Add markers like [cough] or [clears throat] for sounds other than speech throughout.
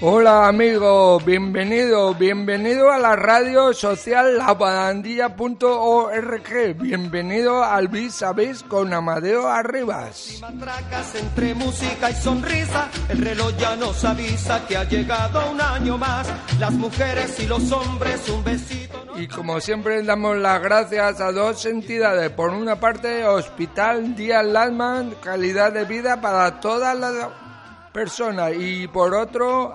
Hola amigos, bienvenido, bienvenido a la radio social labarandilla.org, bienvenido al Vis a Vis con Amadeo Arribas. Matracas entre música y sonrisa, el reloj ya nos avisa que ha llegado un año más. Las mujeres y los hombres, un besito. ¿no? Y como siempre damos las gracias a dos entidades, por una parte Hospital Díaz Landman, calidad de vida para todas las personas y por otro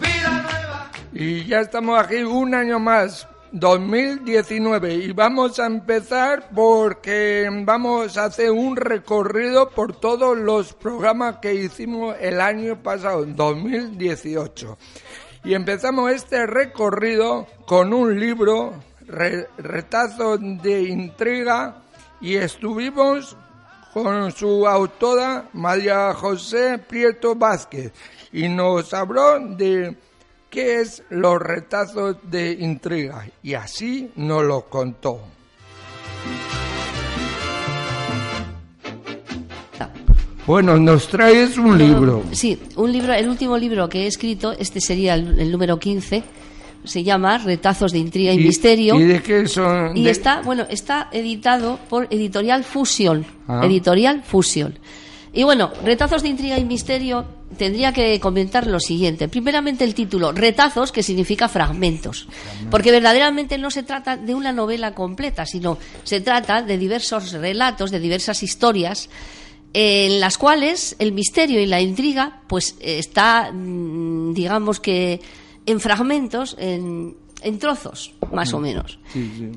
vida nueva. Y ya estamos aquí un año más, 2019, y vamos a empezar porque vamos a hacer un recorrido por todos los programas que hicimos el año pasado, 2018. Y empezamos este recorrido con un libro, re- Retazos de Intriga, y estuvimos con su autora María José Prieto Vázquez y nos habló de qué es los retazos de intriga y así nos lo contó. Bueno, nos traes un libro. Sí, un libro, el último libro que he escrito, este sería el, el número 15, se llama Retazos de Intriga y, Misterio. ¿Y de qué son? Y de- está, bueno, está editado por Editorial Fusion. Ah. Editorial Fusion. Y bueno, Retazos de Intriga y Misterio tendría que comentar lo siguiente. Primeramente el título, Retazos, que significa fragmentos. Porque verdaderamente no se trata de una novela completa, sino se trata de diversos relatos, de diversas historias en las cuales el misterio y la intriga pues está mm, digamos que en fragmentos en, en trozos más o menos.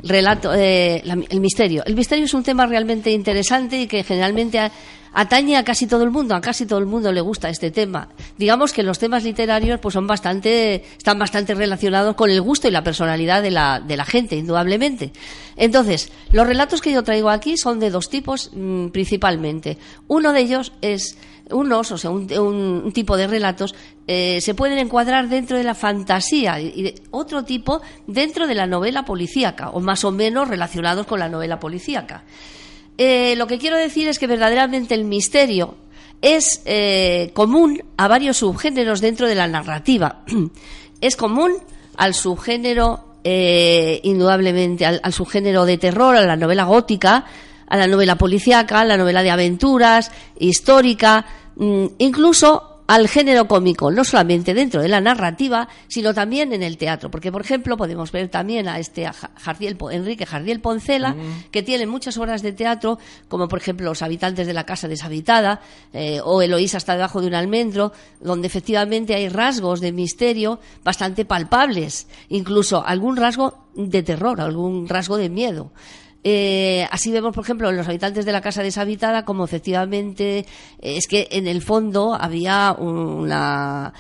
Relato eh, la- el misterio. El misterio es un tema realmente interesante y que generalmente a- atañe a casi todo el mundo a casi todo el mundo le gusta este tema. Digamos que los temas literarios pues son bastante están bastante relacionados con el gusto y la personalidad de la, de la gente indudablemente. Entonces los relatos que yo traigo aquí son de dos tipos mm, principalmente. Uno de ellos es unos, o sea, un, un- tipo de relatos eh, se pueden encuadrar dentro de la fantasía y de otro tipo dentro de la novela policíaca o más o menos relacionados con la novela policíaca. Eh, lo que quiero decir es que verdaderamente el misterio es eh, común a varios subgéneros dentro de la narrativa. [clears throat] es común al subgénero, indudablemente, al, al subgénero de terror, a la novela gótica, a la novela policíaca, a la novela de aventuras, histórica, mm, incluso al género cómico, no solamente dentro de la narrativa, sino también en el teatro. Porque, por ejemplo, podemos ver también a este a Jardiel Enrique Jardiel Poncela, que tiene muchas obras de teatro, como por ejemplo Los habitantes de la casa deshabitada, eh, o Eloísa está debajo de un almendro, donde efectivamente hay rasgos de misterio bastante palpables, incluso algún rasgo de terror, algún rasgo de miedo. Eh, así vemos, por ejemplo, los habitantes de la casa deshabitada, como efectivamente eh, es que en el fondo había una,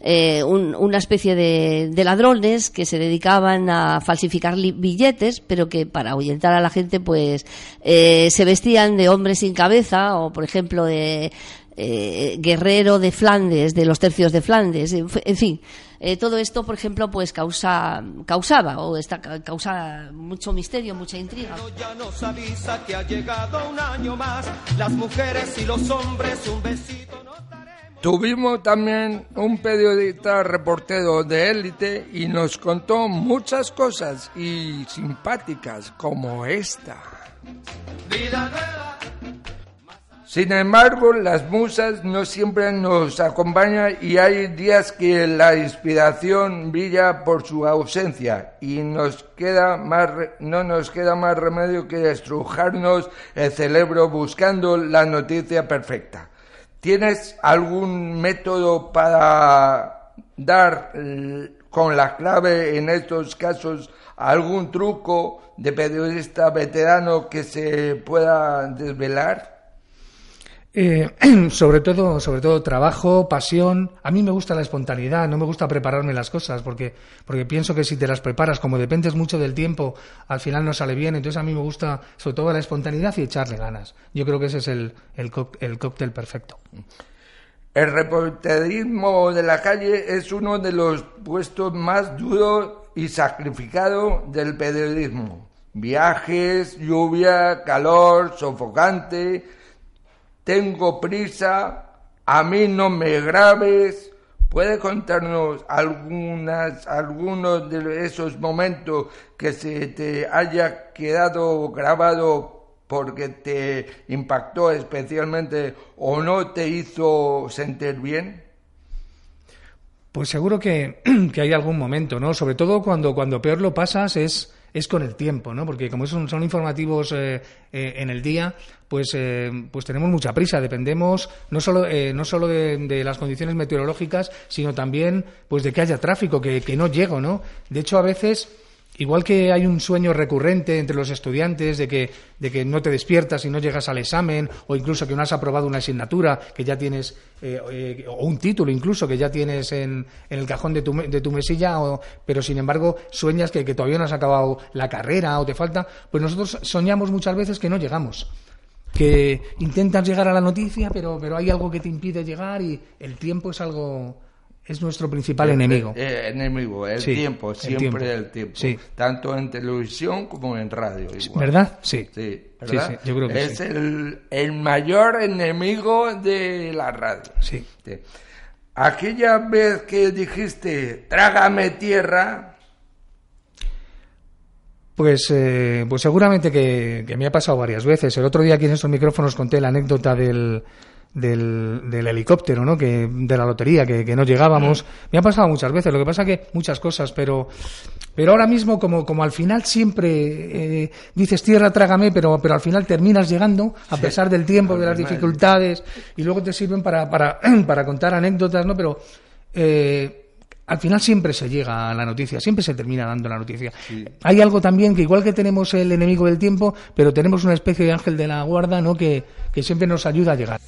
eh, un- una especie de, ladrones que se dedicaban a falsificar billetes, pero que para ahuyentar a la gente, pues eh, se vestían de hombres sin cabeza o, por ejemplo, de eh, guerrero de Flandes, de los tercios de Flandes, en fin. Eh, todo esto, por ejemplo, pues causa, causaba o está, causa mucho misterio, mucha intriga. Ya nos avisa que ha llegado un año más. Las mujeres y los hombres, un besito nos daremos. Tuvimos también un periodista reportero de élite y nos contó muchas cosas y simpáticas como esta. Vida nueva. Sin embargo, las musas no siempre nos acompañan y hay días que la inspiración brilla por su ausencia y nos queda más, no nos queda más remedio que estrujarnos el cerebro buscando la noticia perfecta. ¿Tienes algún método para dar con la clave en estos casos algún truco de periodista veterano que se pueda desvelar? Eh, [clears throat] sobre todo, sobre todo trabajo, pasión. A mí me gusta la espontaneidad, no me gusta prepararme las cosas, porque, porque pienso que si te las preparas, como dependes mucho del tiempo, al final no sale bien. Entonces a mí me gusta sobre todo la espontaneidad y echarle ganas. Yo creo que ese es el, el, el cóctel perfecto. El reporterismo de la calle es uno de los puestos más duros y sacrificado del periodismo. Viajes, lluvia, calor, sofocante. Tengo prisa, a mí no me grabes. ¿Puede contarnos algunas, algunos de esos momentos que se te haya quedado grabado porque te impactó especialmente o no te hizo sentir bien? Pues seguro que, [clears throat] que hay algún momento, ¿no? Sobre todo cuando, cuando peor lo pasas es, es con el tiempo, ¿no? Porque como son, son informativos eh, eh, en el día, pues, eh, pues tenemos mucha prisa. Dependemos no solo, eh, no solo de, de las condiciones meteorológicas, sino también pues de que haya tráfico, que, que no llego, ¿no? De hecho, a veces Igual que hay un sueño recurrente entre los estudiantes de que, de que no te despiertas y no llegas al examen, o incluso que no has aprobado una asignatura que ya tienes, eh, eh, o un título incluso que ya tienes en, el cajón de tu, de tu mesilla, o- pero sin embargo sueñas que, que todavía no has acabado la carrera o te falta, pues nosotros soñamos muchas veces que no llegamos. Que intentas llegar a la noticia, pero, pero hay algo que te impide llegar y el tiempo es algo, es nuestro principal enemigo. Eh, enemigo, el Sí, tiempo, el siempre tiempo. el tiempo. Sí. Tanto en televisión como en radio. igual. ¿Verdad? Sí. Sí, Sí, ¿verdad? sí, yo creo que es sí. el, el mayor enemigo de la radio. Sí. Sí. Aquella vez que dijiste, trágame tierra, Pues, eh, pues seguramente que, que me ha pasado varias veces. El otro día aquí en estos micrófonos conté la anécdota del, del, del helicóptero, ¿no? Que, de la lotería, que, que no llegábamos. Me ha pasado muchas veces. Lo que pasa que muchas cosas, pero, pero ahora mismo como, como al final siempre eh, dices tierra, trágame, pero, pero al final terminas llegando a pesar del tiempo, de las dificultades y luego te sirven para, para, [clears throat] para contar anécdotas, ¿no? Pero eh, al final siempre se llega a la noticia, siempre se termina dando la noticia. Hay algo también que igual que tenemos el enemigo del tiempo, pero tenemos una especie de ángel de la guarda, ¿no? Que, que siempre nos ayuda a llegar.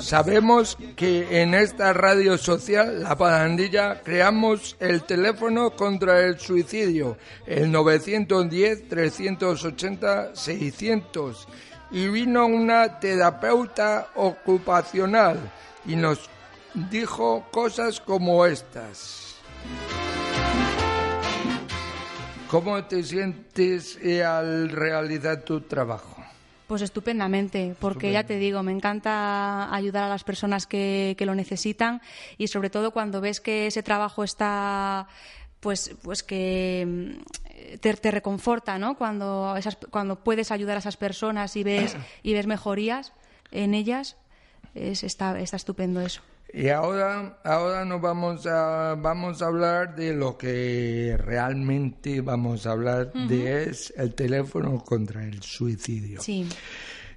sabemos que en esta radio social, La Parandilla, creamos el teléfono contra el suicidio, el 910-380-600. Y vino una terapeuta ocupacional y nos dijo cosas como estas. ¿Cómo te sientes al realizar tu trabajo? Pues estupendamente, porque ya te digo, me encanta ayudar a las personas que, que lo necesitan y sobre todo cuando ves que ese trabajo está pues pues que mm, te, te reconforta, ¿no? Cuando esas, cuando puedes ayudar a esas personas y ves y ves mejorías en ellas, es, está está estupendo eso. Y ahora, ahora nos vamos a, vamos a hablar de lo que realmente vamos a hablar de es el teléfono contra el suicidio. Sí.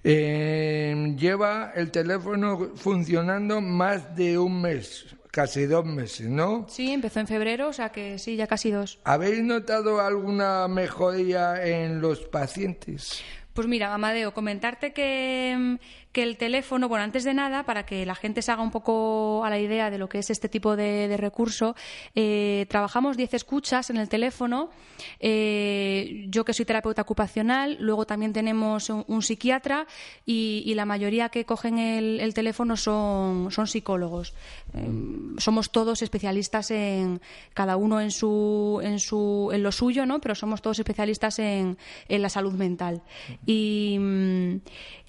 Eh, lleva el teléfono funcionando más de un mes, casi dos meses, ¿no? Sí, empezó en febrero, o sea que sí, ya casi dos. ¿Habéis notado alguna mejoría en los pacientes? Pues mira, Amadeo, comentarte que, mm, que el teléfono, bueno, antes de nada, para que la gente se haga un poco a la idea de lo que es este tipo de, recurso, eh, trabajamos 10 escuchas en el teléfono. eh, yo que soy terapeuta ocupacional, luego también tenemos un, psiquiatra y, la mayoría que cogen el, el teléfono son, son psicólogos. Eh, somos todos especialistas en cada uno en su en su en lo suyo, ¿no? Pero somos todos especialistas en, en la salud mental. Y, mm,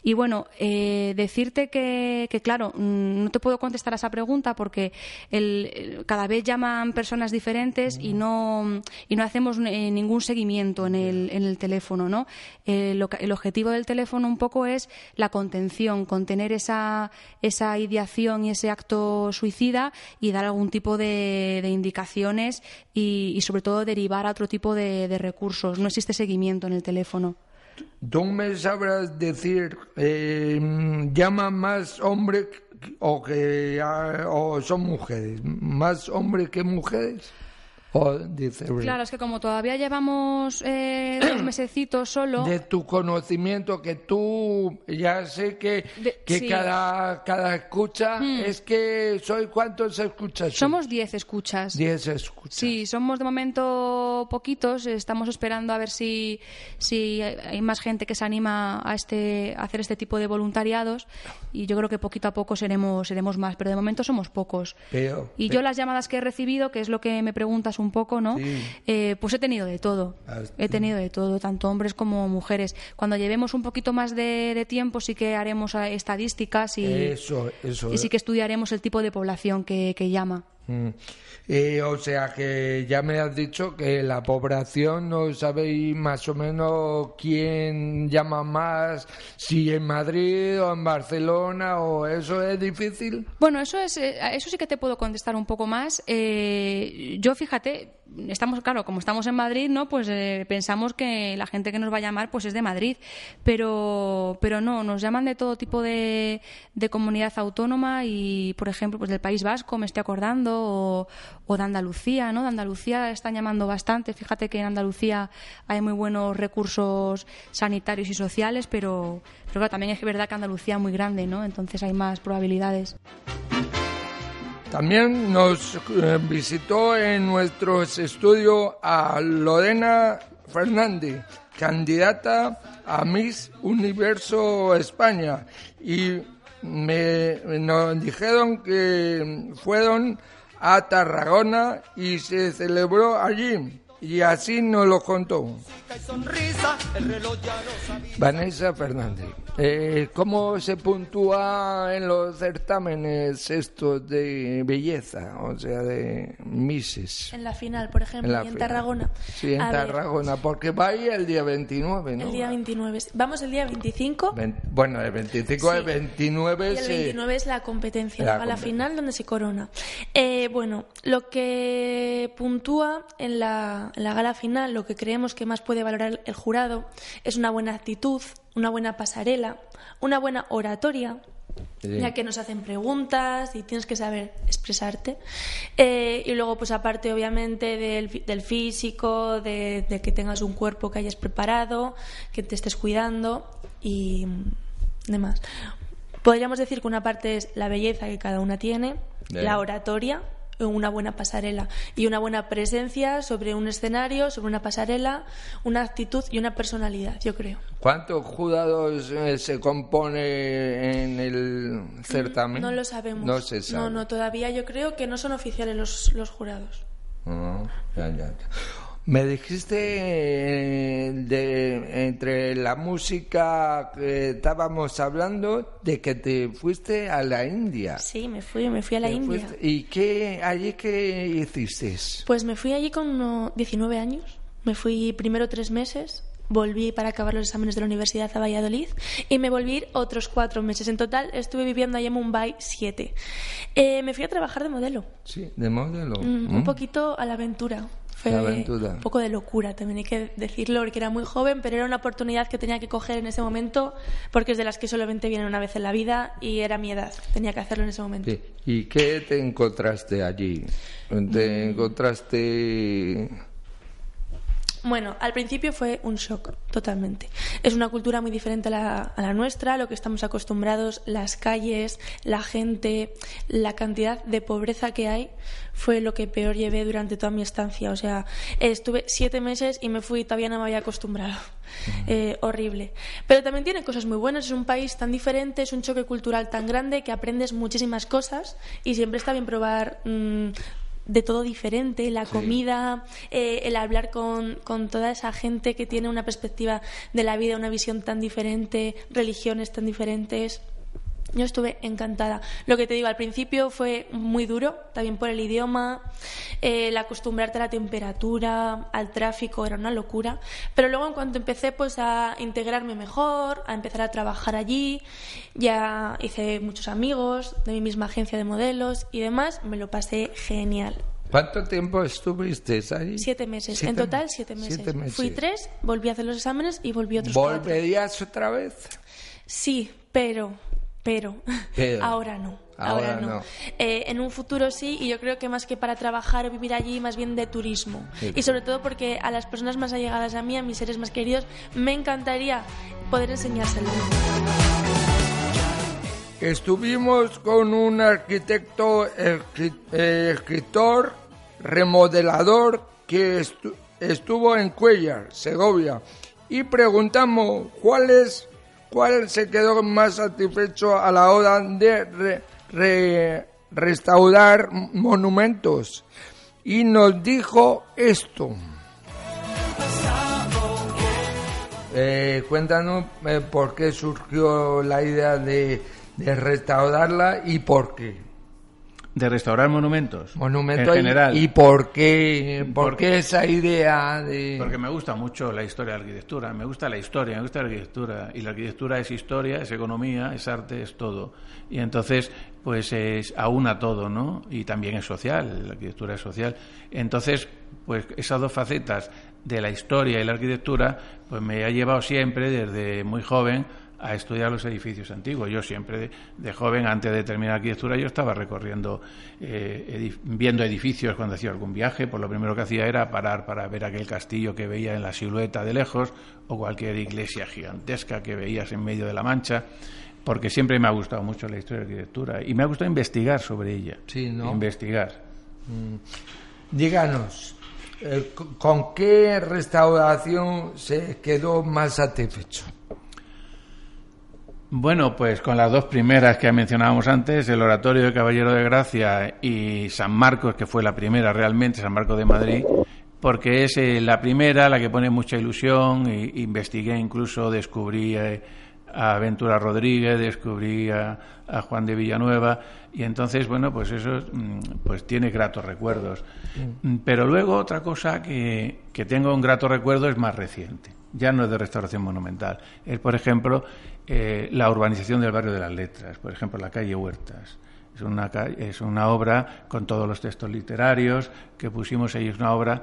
y bueno, eh, decirte que, que, claro, mm, no te puedo contestar a esa pregunta porque el, cada vez llaman personas diferentes y no, y no hacemos eh, ningún seguimiento en el, en el teléfono, ¿no? Eh, lo el objetivo del teléfono un poco es la contención, contener esa, esa ideación y ese acto suicida y dar algún tipo de, de indicaciones y, y sobre todo derivar a otro tipo de, de recursos. No existe seguimiento en el teléfono. ¿Tú me sabrás decir, eh, llaman más hombres o que ah, o son mujeres? ¿Más hombres que mujeres? O dice Claro, es que como todavía llevamos eh, dos [coughs] mesecitos solo, de tu conocimiento que tú ya sé que, De- que sí. Cada, cada escucha es que soy cuántos escuchas somos 10 escuchas. 10 escuchas Sí, somos de momento poquitos. Estamos esperando a ver si, si hay más gente que se anima a, este, a hacer este tipo de voluntariados. Y yo creo que poquito a poco seremos, seremos más, pero de momento somos pocos. Pero- y pero- yo las llamadas que he recibido, que es lo que me preguntas un poco, ¿no? Sí. Eh, pues he tenido de todo. Has- He tenido de todo, tanto hombres como mujeres. Cuando llevemos un poquito más de, de tiempo, sí que haremos eh, estadísticas y, Eso, eso. y sí que estudiaremos el tipo de población que, que llama. Mm. Eh, o sea que ya me has dicho que la población no sabéis más o menos quién llama más, si en Madrid o en Barcelona o eso es difícil. Bueno, eso es, eh, eso sí que te puedo contestar un poco más. Eh, yo, fíjate, estamos, claro, como estamos en Madrid, ¿no? Pues eh, pensamos que la gente que nos va a llamar, pues es de Madrid, pero, pero no, nos llaman de todo tipo de, de comunidad autónoma y, por ejemplo, pues del País Vasco, me estoy acordando, o, o de Andalucía, ¿no? De Andalucía están llamando bastante. Fíjate que en Andalucía hay muy buenos recursos sanitarios y sociales, pero, pero claro, también es verdad que Andalucía es muy grande, ¿no? Entonces hay más probabilidades. También nos eh, visitó en nuestros estudios a Lorena Fernández, candidata a Miss Universo España. Y me, nos dijeron que fueron a Tarragona y se celebró allí. Y así nos lo contó. Vanessa Fernández, eh, ¿cómo se puntúa en los certámenes estos de belleza, o sea, de Misses? En la final, por ejemplo, En y en. Tarragona. Sí, en A ver, Tarragona, porque va ahí el día 29, ¿no? el día 29. Vamos el día 25 Ven- bueno, el 25 Sí. el 29 y el se- 29 es la competencia, La la competencia. final donde se corona. Eh, bueno, lo que puntúa en la, en la gala final, lo que creemos que más puede valorar el jurado, es una buena actitud, una buena pasarela, una buena oratoria, Sí. ya que nos hacen preguntas y tienes que saber expresarte. Eh, y luego, pues aparte, obviamente, del, del físico, de, de que tengas un cuerpo que hayas preparado, que te estés cuidando y demás. Podríamos decir que una parte es la belleza que cada una tiene, la oratoria, una buena pasarela y una buena presencia sobre un escenario, sobre una pasarela, una actitud y una personalidad, yo creo. ¿Cuántos jurados eh, se compone en el certamen? No lo sabemos. No se sabe. No, no, todavía yo creo que no son oficiales los, los jurados. Ya, ya, ya. Me dijiste eh, de entre la música que estábamos hablando de que te fuiste a la India. Sí, me fui, me fui a la Te India. fuiste- ¿Y qué allí qué hiciste? Pues me fui allí con unos 19 años. Me fui primero tres meses, volví para acabar los exámenes de la universidad a Valladolid y me volví otros cuatro meses. En total estuve viviendo allí en Mumbai siete. Eh, me fui a trabajar de modelo, Sí, de modelo. Mm, un ¿Mm? poquito a la aventura. Fue un poco de locura, también hay que decirlo, porque era muy joven, pero era una oportunidad que tenía que coger en ese momento, porque es de las que solamente vienen una vez en la vida y era mi edad. Tenía que hacerlo en ese momento. Sí. ¿Y qué te encontraste allí? ¿Te Mm. encontraste Bueno, al principio fue un shock, totalmente. Es una cultura muy diferente a la, a la nuestra, lo que estamos acostumbrados, las calles, la gente, la cantidad de pobreza que hay, fue lo que peor llevé durante toda mi estancia. O sea, estuve siete meses y me fui y todavía no me había acostumbrado. Eh, horrible. Pero también tiene cosas muy buenas, es un país tan diferente, es un choque cultural tan grande que aprendes muchísimas cosas y siempre está bien probar. mm, de todo diferente, la comida, eh, el hablar con, con toda esa gente que tiene una perspectiva de la vida, una visión tan diferente, religiones tan diferentes. Yo estuve encantada. Lo que te digo, al principio fue muy duro, también por el idioma, el acostumbrarte a la temperatura, al tráfico, era una locura. Pero luego en cuanto empecé pues a integrarme mejor, a empezar a trabajar allí, ya hice muchos amigos de mi misma agencia de modelos y demás, me lo pasé genial. ¿Cuánto tiempo estuviste ahí? Siete meses, Siete en total siete meses. siete meses. Fui tres, volví a hacer los exámenes y volví otros cuatro. ¿Volverías otra vez? Sí, pero, pero, Pero. [laughs] ahora no. Ahora Ahora, no. no. Eh, en un futuro sí, y yo creo que más que para trabajar o vivir allí, más bien de turismo. Y sobre todo porque a las personas más allegadas a mí, a mis seres más queridos, me encantaría poder enseñárselo. Estuvimos con un arquitecto, eh, escritor, remodelador que estu- estuvo en Cuellar, Segovia, y preguntamos cuál es, cuál se quedó más satisfecho a la hora de re- re- restaurar monumentos. Y nos dijo esto. Eh, cuéntanos eh, por qué surgió la idea de, de restaurarla y por qué. De restaurar monumentos. Monumento en general. y, por qué, por Porque- qué esa idea de... Porque me gusta mucho la historia de la arquitectura, me gusta la historia, me gusta la arquitectura. Y la arquitectura es historia, es economía, es arte, es todo. Y entonces, pues es aúna todo, ¿no? Y también es social, la arquitectura es social. Entonces, pues esas dos facetas de la historia y la arquitectura, pues me ha llevado siempre, desde muy joven, a estudiar los edificios antiguos. Yo siempre, de, de joven, antes de terminar arquitectura, yo estaba recorriendo, eh, edif- viendo edificios cuando hacía algún viaje. Pues lo primero que hacía era parar para ver aquel castillo que veía en la silueta de lejos o cualquier iglesia gigantesca que veías en medio de la mancha. Porque siempre me ha gustado mucho la historia de la arquitectura y me ha gustado investigar sobre ella. Sí, ¿no? Investigar. Díganos, eh, ¿con qué restauración se quedó más satisfecho? Bueno, pues con las dos primeras que mencionábamos antes, el Oratorio de Caballero de Gracia y San Marcos, que fue la primera realmente, San Marcos de Madrid, porque es eh, la primera, la que pone mucha ilusión, y, investigué incluso, descubrí eh, a Ventura Rodríguez, descubrí a, a Juan de Villanueva, y entonces, bueno, pues eso mm, pues tiene gratos recuerdos. Pero luego otra cosa que, que tengo un grato recuerdo es más reciente, ya no es de restauración monumental, es por ejemplo eh, la urbanización del barrio de las letras, por ejemplo la calle Huertas. Es una, es una obra con todos los textos literarios que pusimos ahí, es una obra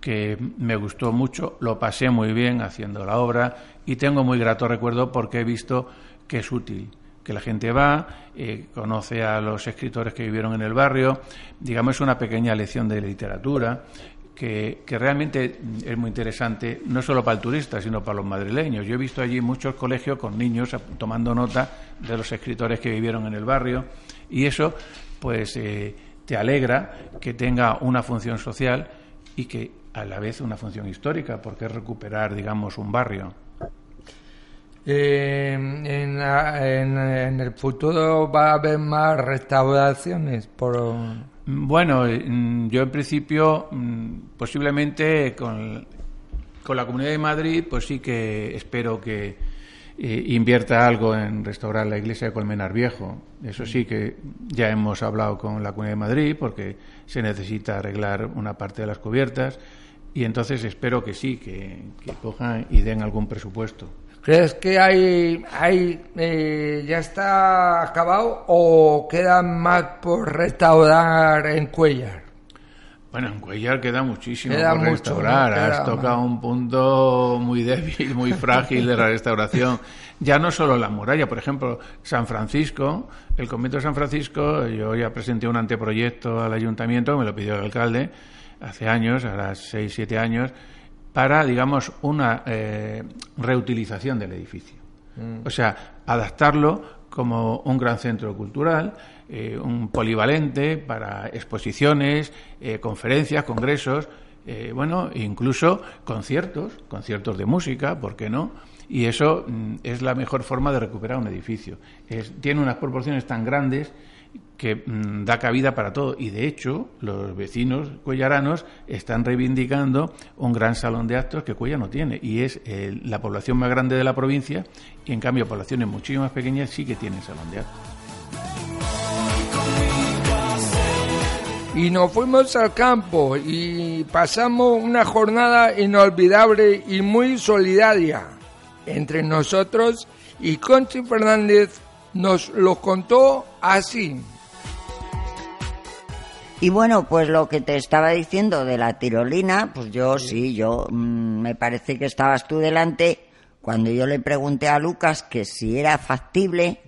que me gustó mucho, lo pasé muy bien haciendo la obra y tengo muy grato recuerdo porque he visto que es útil, que la gente va, eh, conoce a los escritores que vivieron en el barrio, digamos es una pequeña lección de literatura que, realmente es muy interesante, no solo para el turista, sino para los madrileños. Yo he visto allí muchos colegios con niños tomando nota de los escritores que vivieron en el barrio y eso pues eh, te alegra que tenga una función social y que a la vez una función histórica, porque es recuperar, digamos, un barrio. Eh, en, en- en el futuro va a haber más restauraciones por... Bueno, eh, mm, yo en principio, mm, posiblemente con, con la Comunidad de Madrid, pues sí que espero que eh, invierta algo en restaurar la iglesia de Colmenar Viejo. Eso sí que ya hemos hablado con la Comunidad de Madrid porque se necesita arreglar una parte de las cubiertas y entonces espero que sí, que, que cojan y den algún presupuesto. ¿Crees que hay, hay eh, ya está acabado o queda más por restaurar en Cuellar? Bueno, en Cuellar queda muchísimo Queda por mucho, restaurar. Has tocado un punto muy débil, muy [laughs] frágil de la restauración. Ya no solo la muralla, por ejemplo, San Francisco, el convento de San Francisco, yo ya presenté un anteproyecto al ayuntamiento, me lo pidió el alcalde hace años, ahora seis, siete años, para, digamos, una eh, reutilización del edificio. O sea, adaptarlo como un gran centro cultural, eh, un polivalente para exposiciones, eh, conferencias, congresos, eh, bueno, incluso conciertos, conciertos de música, ¿por qué no? Y eso mm, es la mejor forma de recuperar un edificio. Es- tiene unas proporciones tan grandes que mm, da cabida para todo. Y de hecho, los vecinos cuellaranos están reivindicando un gran salón de actos que Cuella no tiene. Y es eh, la población más grande de la provincia y en cambio poblaciones muchísimo más pequeñas sí que tienen salón de actos. Y nos fuimos al campo y pasamos una jornada inolvidable y muy solidaria entre nosotros y Conchi Fernández nos lo contó así. Y bueno, pues lo que te estaba diciendo de la tirolina, pues yo sí, yo mm, me parece que estabas tú delante. Cuando yo le pregunté a Lucas que si era factible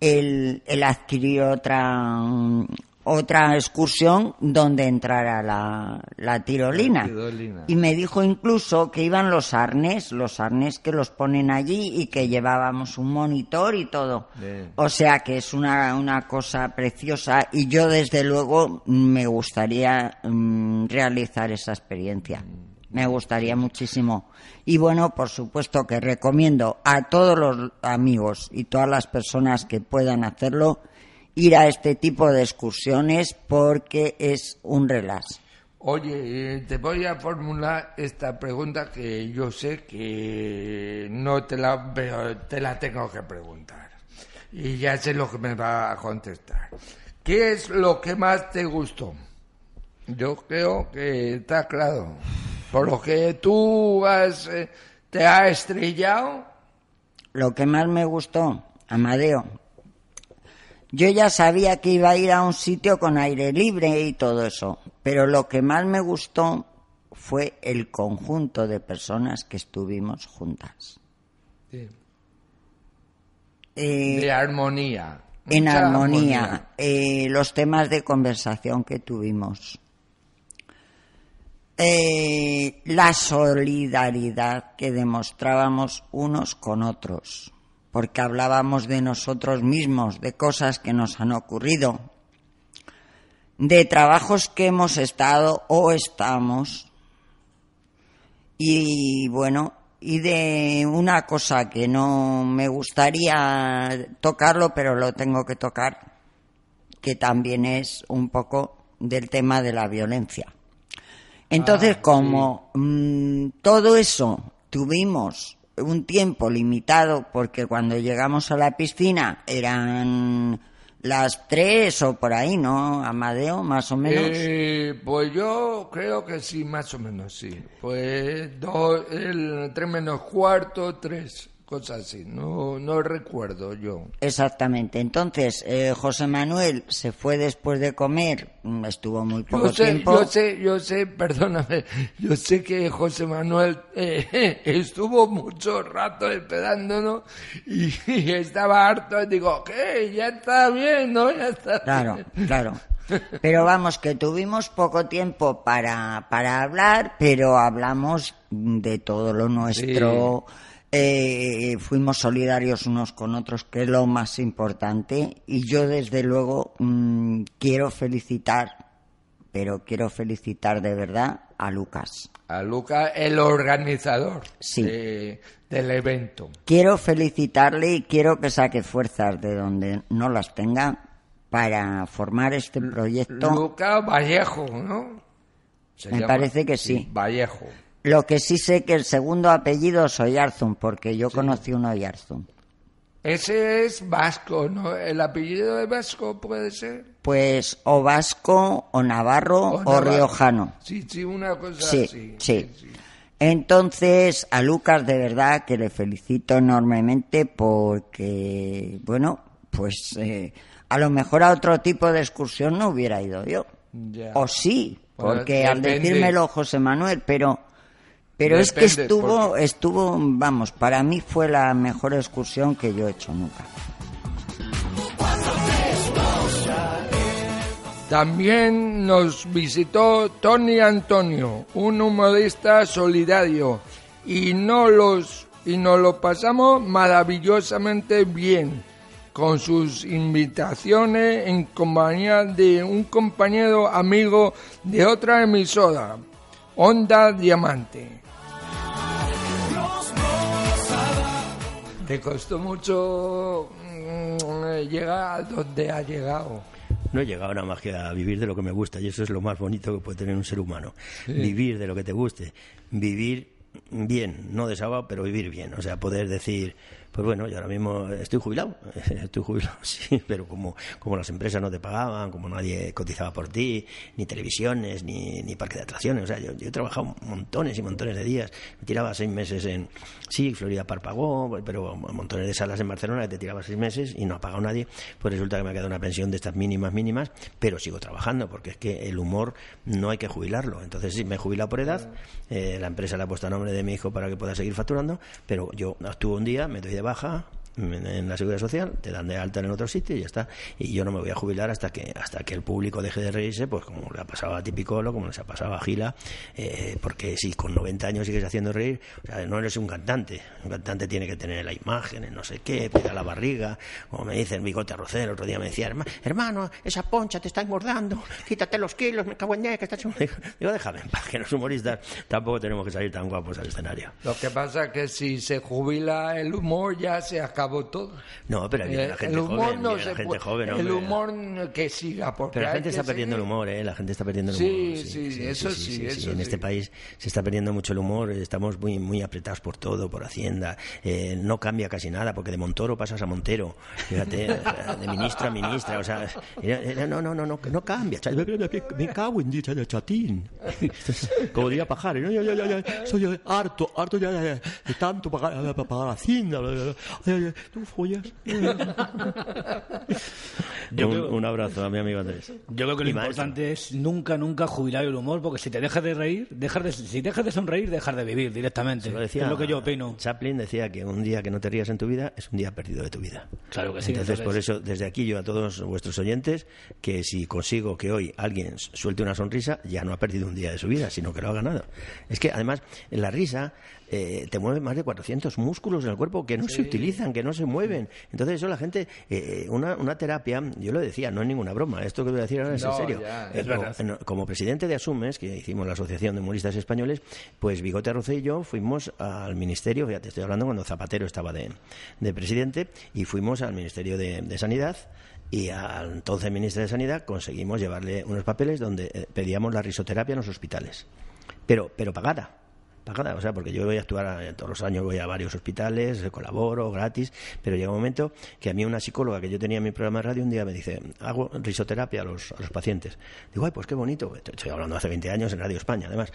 él, él adquirió otra mm, otra excursión donde entrara la, la tirolina. La tirolina. Y me dijo incluso que iban los arnés, los arnés que los ponen allí y que llevábamos un monitor y todo. Bien. O sea que es una, una cosa preciosa y yo desde luego me gustaría mm, realizar esa experiencia. Me gustaría muchísimo. Y bueno, por supuesto que recomiendo a todos los amigos y todas las personas que puedan hacerlo ir a este tipo de excursiones porque es un relax. Oye, eh, te voy a formular esta pregunta que yo sé que no te la pero te la tengo que preguntar. Y ya sé lo que me va a contestar. ¿Qué es lo que más te gustó? Yo creo que está claro. Por lo que tú has, eh, te ha estrellado, Lo que más me gustó, Amadeo, yo ya sabía que iba a ir a un sitio con aire libre y todo eso, pero lo que más me gustó fue el conjunto de personas que estuvimos juntas. Eh, de armonía. en Mucha armonía, eh, los temas de conversación que tuvimos. Eh, la solidaridad que demostrábamos unos con otros, porque hablábamos de nosotros mismos, de cosas que nos han ocurrido, de trabajos que hemos estado o estamos, y bueno, y de una cosa que no me gustaría tocarlo, pero lo tengo que tocar, que también es un poco del tema de la violencia. Entonces, Ah, como mm, todo eso tuvimos un tiempo limitado, porque cuando llegamos a la piscina eran las tres o por ahí, ¿no, Amadeo? Más o menos. Eh, pues yo creo que sí, más o menos sí. Pues dos, el, tres menos cuarto, tres, cosas así. No, no recuerdo yo. Exactamente. Entonces, eh, José Manuel se fue después de comer, mm, estuvo muy poco Yo sé, tiempo. yo sé, yo sé, [laughs] perdóname, yo sé que José Manuel eh, [laughs] estuvo mucho rato esperándonos y, y [laughs] estaba harto. Y digo, ¿qué? Ya está bien, ¿no? Ya está Claro, bien. claro. Pero vamos, que tuvimos poco tiempo para, para hablar, pero hablamos de todo lo nuestro. Eh, fuimos solidarios unos con otros, que es lo más importante. Y yo, desde luego, mm, quiero felicitar, pero quiero felicitar de verdad a Lucas. A Luca, el organizador Sí. de- del evento. Quiero felicitarle y quiero que saque fuerzas de donde no las tenga para formar este proyecto. Luca Vallejo, ¿no? Se Me parece que sí. Vallejo. Lo que sí sé que el segundo apellido es Oyarzún, porque yo conocí un Oyarzún. Ese es vasco, ¿no? El apellido de vasco puede ser. Pues o vasco, o navarro, o, Navarro. riojano. Sí, sí, una cosa Sí, así. sí. Entonces, a Lucas de verdad que le felicito enormemente porque, bueno, pues eh, a lo mejor a otro tipo de excursión no hubiera ido yo. Ya. O sí, Pues porque al decírmelo José Manuel, pero pero es que estuvo porque- estuvo, vamos, para mí fue la mejor excursión que yo he hecho nunca. También nos visitó Tony Antonio, un humorista solidario, y no los y nos lo pasamos maravillosamente bien con sus invitaciones en compañía de un compañero amigo de otra emisora, Onda Diamante. ¿Te costó mucho mm, eh, llega a donde ha llegado. No he llegado nada más que a vivir de lo que me gusta y eso es lo más bonito que puede tener un ser humano. Vivir de lo que te guste, vivir bien, no de sábado, pero vivir bien. O sea, poder decir, pues bueno, yo ahora mismo estoy jubilado, [laughs] estoy jubilado, [laughs] sí, pero como, como las empresas no te pagaban, como nadie cotizaba por ti, ni televisiones, ni, parque de atracciones, o sea, yo, he trabajado montones y montones de días, me tiraba seis meses en, sí, Florida Park pagó, pero montones de salas en Barcelona que te tiraba seis meses y no ha pagado nadie, pues resulta que me ha quedado una pensión de estas mínimas, mínimas, pero sigo trabajando, porque es que el humor no hay que jubilarlo, entonces sí, me he jubilado por edad, eh, la empresa le ha puesto a nombre de mi hijo para que pueda seguir facturando, pero yo actúo un día, me doy de baja en la seguridad social, te dan de alta en otro sitio y ya está. Y yo no me voy a jubilar hasta que hasta que el público deje de reírse, pues como le ha pasado a Tipicolo, como les ha pasado a Gila, eh, porque si con 90 años sigues haciendo reír, o sea, no eres un cantante. Un cantante tiene que tener la imagen, el no sé qué, pega la barriga, como me dice el bigote arrocero, el otro día me decía, "Herma- hermano, esa poncha te está engordando, quítate los kilos, me cago en que estás... Digo, déjame paz, que los humoristas tampoco tenemos que salir tan guapos al escenario. Lo que pasa es que si se jubila el humor ya se acabó todo. No, pero viene Eh, la gente el humor joven, no se la gente joven, el hombre. humor que siga porque Pero la gente está perdiendo el seguir. humor, ¿eh? La gente está perdiendo el Sí, humor. sí, eso sí, eso En sí. este país se está perdiendo mucho el humor, estamos muy muy apretados por todo, por Hacienda. Eh, no cambia casi nada, porque de Montoro pasas a Montero. Fíjate, de ministro a ministra. O sea, no, no, no, no, no cambia. Me cago en dicha de chatín. [laughs] Como diría ya, soy harto, harto ya, de tanto pagar, pagar Hacienda. ¿Tú follas? [laughs] Yo un, creo- un abrazo a mi amigo Andrés. Yo creo que lo maestro. importante es nunca, nunca jubilar el humor, porque si te dejas de reír, dejas de, si dejas de sonreír, dejas de vivir directamente. Lo decía es lo que yo opino. Chaplin decía que un día que no te rías en tu vida es un día perdido de tu vida. Claro que sí. Entonces, entonces- por eso, desde aquí yo a todos vuestros oyentes, que si consigo que hoy alguien suelte una sonrisa, ya no ha perdido un día de su vida, sino que lo ha ganado. Es que, además, en la risa eh, te mueve más de 400 músculos en el cuerpo que no se utilizan, que no se mueven. Entonces, eso la gente, eh, una, una terapia, yo lo decía, no es ninguna broma, esto que voy a decir ahora es No, en serio. ya, Eh, es como- como presidente de Asumes, que hicimos la Asociación de Humoristas Españoles, pues Bigote Arroce y yo fuimos al ministerio, fíjate, estoy hablando cuando Zapatero estaba de, de presidente, y fuimos al Ministerio de, de Sanidad. Y al entonces ministro de Sanidad conseguimos llevarle unos papeles donde eh, pedíamos la risoterapia en los hospitales. Pero, pero pagada. Pagada, o sea, porque yo voy a actuar a- todos los años, voy a varios hospitales, eh, colaboro gratis, pero llega un momento que a mí una psicóloga que yo tenía en mi programa de radio un día me dice, hago risoterapia a los, a los pacientes. Digo, ay, pues qué bonito, estoy hablando hace 20 años en Radio España, además.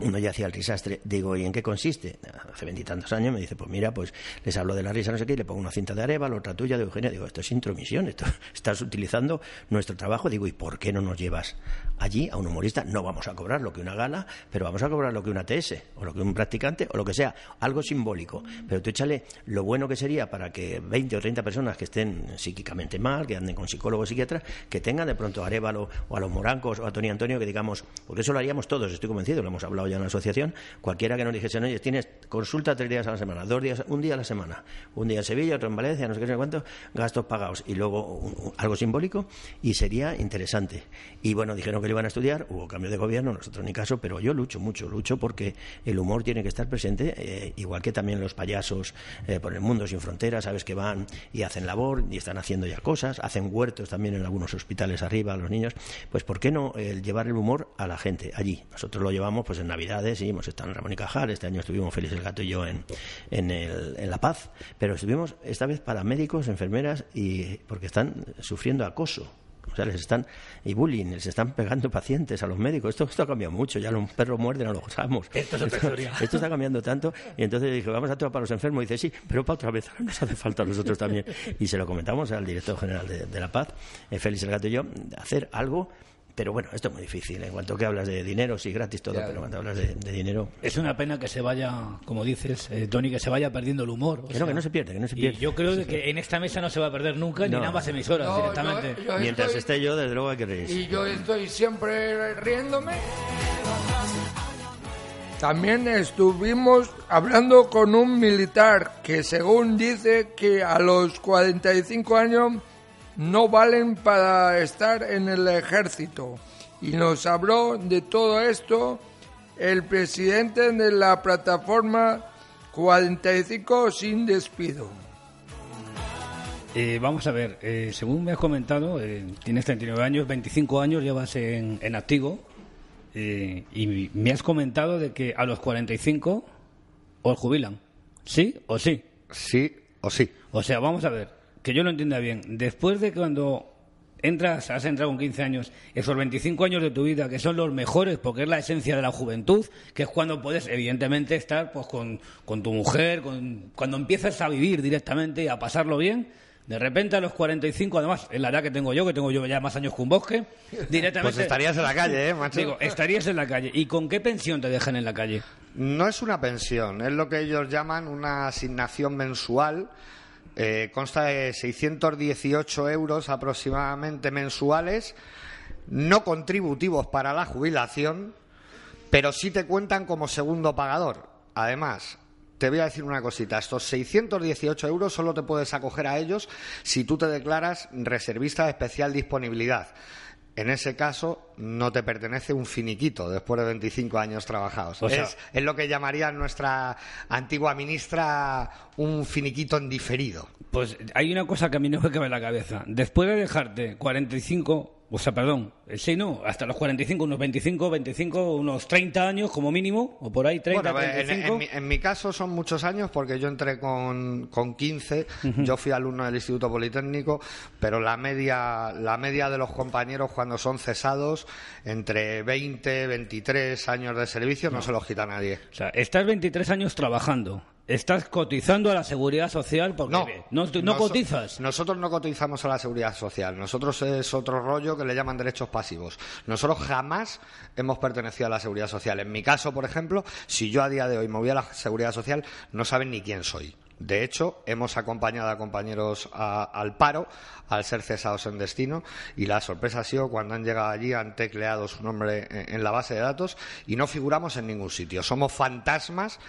Uno ya hacía el risastre, digo, ¿y en qué consiste? Hace veintitantos años me dice, pues mira, pues les hablo de la risa, no sé qué, le pongo una cinta de Areva, la otra tuya de Eugenia, digo, esto es intromisión, esto [laughs] estás utilizando nuestro trabajo, digo, ¿y por qué no nos llevas allí a un humorista? No vamos a cobrar lo que una gala, pero vamos a cobrar lo que una TS, o lo que un practicante, o lo que sea, algo simbólico. Pero tú échale lo bueno que sería para que 20 o 30 personas que estén psíquicamente mal, que anden con psicólogos, psiquiatras, que tengan de pronto a Arevalo o a los Morancos o a Tony Antonio, que digamos, porque eso lo haríamos todos, estoy convencido, lo hemos hablado en la asociación, cualquiera que nos dijese, oye, tienes consulta tres días a la semana, dos días, un día a la semana, un día en Sevilla, otro en Valencia, no sé qué, no sé cuánto, gastos pagados y luego algo simbólico y sería interesante. Y bueno, dijeron que lo iban a estudiar, hubo cambio de gobierno, nosotros ni caso, pero yo lucho mucho, lucho porque el humor tiene que estar presente, eh, igual que también los payasos eh, por el mundo sin fronteras, sabes que van y hacen labor y están haciendo ya cosas, hacen huertos también en algunos hospitales arriba a los niños, pues ¿por qué no llevar el humor a la gente allí? Nosotros lo llevamos pues en Navidades y hemos estado en Ramón y Cajal, este año estuvimos Félix el Gato y yo en, en, el- en La Paz, pero estuvimos esta vez para médicos, enfermeras y porque están sufriendo acoso. O sea, les están, y bullying, les están pegando pacientes a los médicos. Esto, esto ha cambiado mucho, ya los perros muerden a los amos. Esto es historia. Esto está cambiando tanto. Y entonces dije, vamos a actuar para los enfermos. Y dice, sí, pero para otra vez, nos hace falta a nosotros también. Y se lo comentamos al director general de, de La Paz, eh, Félix El Gato y yo, hacer algo. Pero bueno, esto es muy difícil. En cuanto que hablas de dinero, sí, gratis todo, Ya. pero cuando hablas de, de dinero. Es una pena que se vaya, como dices, eh, Tony, que se vaya perdiendo el humor. o Que no, que no se pierde, que no se y pierde. yo creo que en esta mesa no se va a perder nunca, ni en ambas emisoras No, directamente. yo- yo Mientras estoy- esté yo, desde luego hay que reírse. Y yo estoy siempre riéndome. También estuvimos hablando con un militar que según dice que a los 45 años no valen para estar en el ejército. Y nos habló de todo esto el presidente de la plataforma 45 sin despido. Eh, vamos a ver, eh, según me has comentado, eh, tienes 39 años, 25 años llevas en, en activo eh, y me has comentado de que a los 45 os jubilan. ¿Sí o sí? Sí o sí. O sea, vamos a ver, que yo lo entienda bien. Después de cuando entras, has entrado con 15 años, esos 25 años de tu vida, que son los mejores, porque es la esencia de la juventud, que es cuando puedes, evidentemente, estar pues con, con tu mujer, con, cuando empiezas a vivir directamente y a pasarlo bien. De repente a los 45, además, en la edad que tengo yo, que tengo yo ya más años que un bosque, [laughs] directamente... Pues estarías en la calle, ¿eh, macho? Digo, estarías en la calle. ¿Y con qué pensión te dejan en la calle? No es una pensión, es lo que ellos llaman una asignación mensual. Eh, consta de 618 euros aproximadamente mensuales, no contributivos para la jubilación, pero sí te cuentan como segundo pagador. Además, te voy a decir una cosita, estos 618 euros solo te puedes acoger a ellos si tú te declaras reservista de especial disponibilidad. En ese caso, no te pertenece un finiquito después de 25 años trabajados. O sea- es, es lo que llamaría nuestra antigua ministra un finiquito en diferido. Pues hay una cosa que a mí no me cabe en la cabeza. Después de dejarte 45, o sea, perdón, sí, no, hasta los 45, unos 25, 25, unos 30 años como mínimo, o por ahí 30, Bueno, en, 35. en mi, en mi caso son muchos años porque yo entré con, con 15, yo fui alumno del Instituto Politécnico, pero la media, la media de los compañeros cuando son cesados, entre 20, 23 años de servicio, no, se los quita nadie. O sea, estás 23 años trabajando, estás cotizando a la seguridad social porque No, no, no cotizas. Nosotros no cotizamos a la seguridad social. Nosotros es otro rollo que le llaman derechos pasivos. Nosotros jamás hemos pertenecido a la seguridad social. En mi caso, por ejemplo, si yo a día de hoy me voy a la seguridad social, no saben ni quién soy. De hecho, hemos acompañado a compañeros a- al paro al ser cesados en destino y la sorpresa ha sido cuando han llegado allí, han tecleado su nombre en, en la base de datos y no figuramos en ningún sitio. Somos fantasmas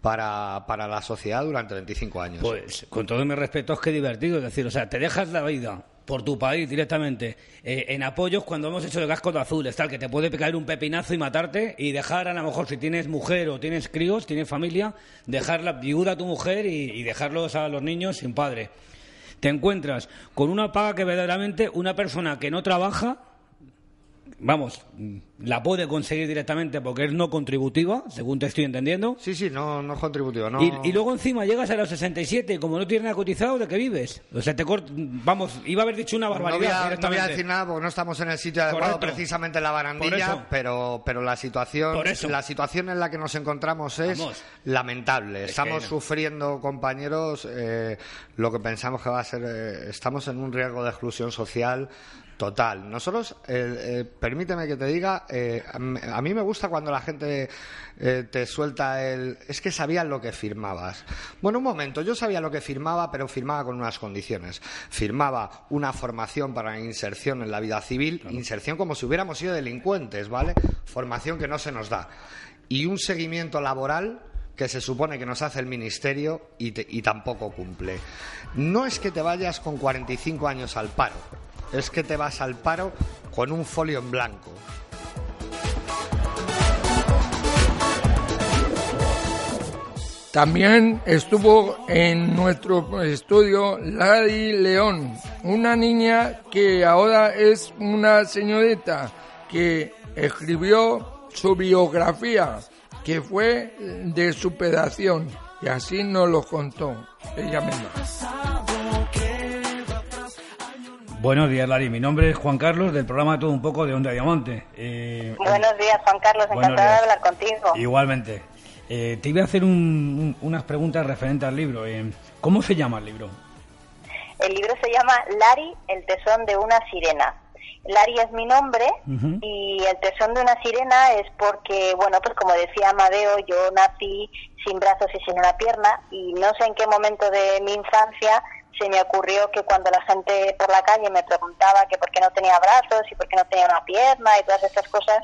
para, para la sociedad durante 25 años. Pues, con todo mi respeto, es que divertido. Es decir, o sea, te dejas la vida por tu país directamente eh, en apoyos cuando hemos hecho de cascos de azules, tal, que te puede caer un pepinazo y matarte y dejar, a lo mejor, si tienes mujer o tienes críos, tienes familia, dejar la viuda a tu mujer y dejarlos a los niños sin padre. Te encuentras con una paga que verdaderamente una persona que no trabaja vamos, la puede conseguir directamente porque es no contributiva, según te estoy entendiendo. Sí, sí, no, no es contributivo, no. Y, y luego encima llegas a los 67 y como no tienes nada cotizado, ¿de qué vives? O sea, te cort... Vamos, iba a haber dicho una No voy, barbaridad a, no voy a decir nada porque no estamos en el sitio adecuado, Correcto. precisamente en la barandilla, pero, pero la situación, la situación en la que nos encontramos es Vamos. lamentable. Es estamos sufriendo, compañeros, eh, lo que pensamos que va a ser, eh, estamos en un riesgo de exclusión social total. Nosotros, eh, eh, permíteme que te diga, eh, a mí me gusta cuando la gente eh, te suelta el... Es que sabían lo que firmabas. Bueno, un momento, yo sabía lo que firmaba, pero firmaba con unas condiciones. Firmaba una formación para la inserción en la vida civil, inserción como si hubiéramos sido delincuentes, ¿vale? Formación que no se nos da. Y un seguimiento laboral que se supone que nos hace el Ministerio y, te- y tampoco cumple. No es que te vayas con 45 años al paro, es que te vas al paro con un folio en blanco. También estuvo en nuestro estudio Lari León, una niña que ahora es una señorita que escribió su biografía, que fue de superación, y así nos lo contó ella misma. Buenos días, Lari. Mi nombre es Juan Carlos, del programa Todo un poco de Onda Diamante. Eh, Buenos días, Juan Carlos. Encantada de hablar contigo. Igualmente. Eh, te iba a hacer un- un- unas preguntas referentes al libro. Eh, ¿Cómo se llama el libro? El libro se llama Lari, el tesón de una sirena. Lari es mi nombre y el tesón de una sirena es porque, bueno, pues como decía Amadeo, yo nací sin brazos y sin una pierna y no sé en qué momento de mi infancia se me ocurrió que cuando la gente por la calle me preguntaba que por qué no tenía brazos y por qué no tenía una pierna y todas estas cosas,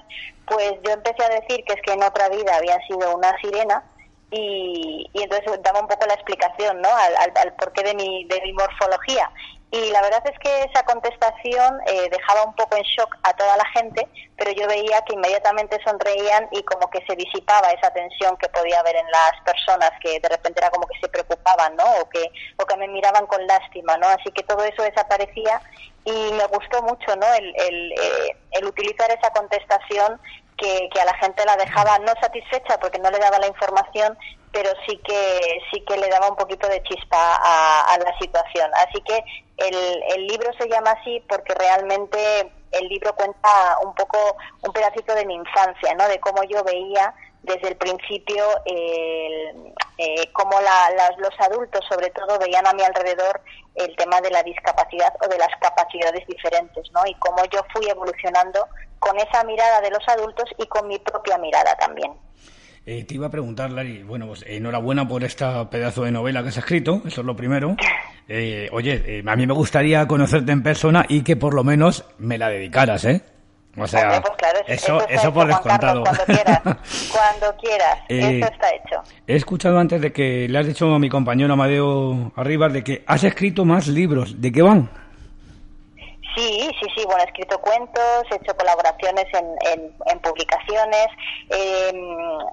pues yo empecé a decir que es que en otra vida había sido una sirena y, y entonces daba un poco la explicación ¿no? al, al, al porqué de mi, de mi morfología. Y la verdad es que esa contestación eh, dejaba un poco en shock a toda la gente, pero yo veía que inmediatamente sonreían y como que se disipaba esa tensión que podía haber en las personas, que de repente era como que se preocupaban, ¿no? O que, o que me miraban con lástima, ¿no? Así que todo eso desaparecía y me gustó mucho, ¿no? El, el, eh, el utilizar esa contestación que, que a la gente la dejaba no satisfecha porque no le daba la información, pero sí que sí que le daba un poquito de chispa a, la situación. Así que el, el libro se llama así porque realmente el libro cuenta un poco un pedacito de mi infancia, ¿no? De cómo yo veía desde el principio eh, cómo la- las- los adultos, sobre todo, veían a mi alrededor el tema de la discapacidad o de las capacidades diferentes, ¿no? Y cómo yo fui evolucionando con esa mirada de los adultos y con mi propia mirada también. Eh, te iba a preguntar, Lari, bueno, pues enhorabuena por esta pedazo de novela que has escrito, eso es lo primero. Eh, oye, eh, a mí me gustaría conocerte en persona y que por lo menos me la dedicaras, ¿eh? O sea, pues claro, eso, eso por descontado. Carlos, cuando quieras, [laughs] cuando quieras, Eh, eso está hecho. He escuchado antes de que le has dicho a mi compañero Amadeo Arribas de que has escrito más libros. ¿De qué van? Sí, sí, sí, bueno, he escrito cuentos, he hecho colaboraciones en, en, publicaciones. Eh,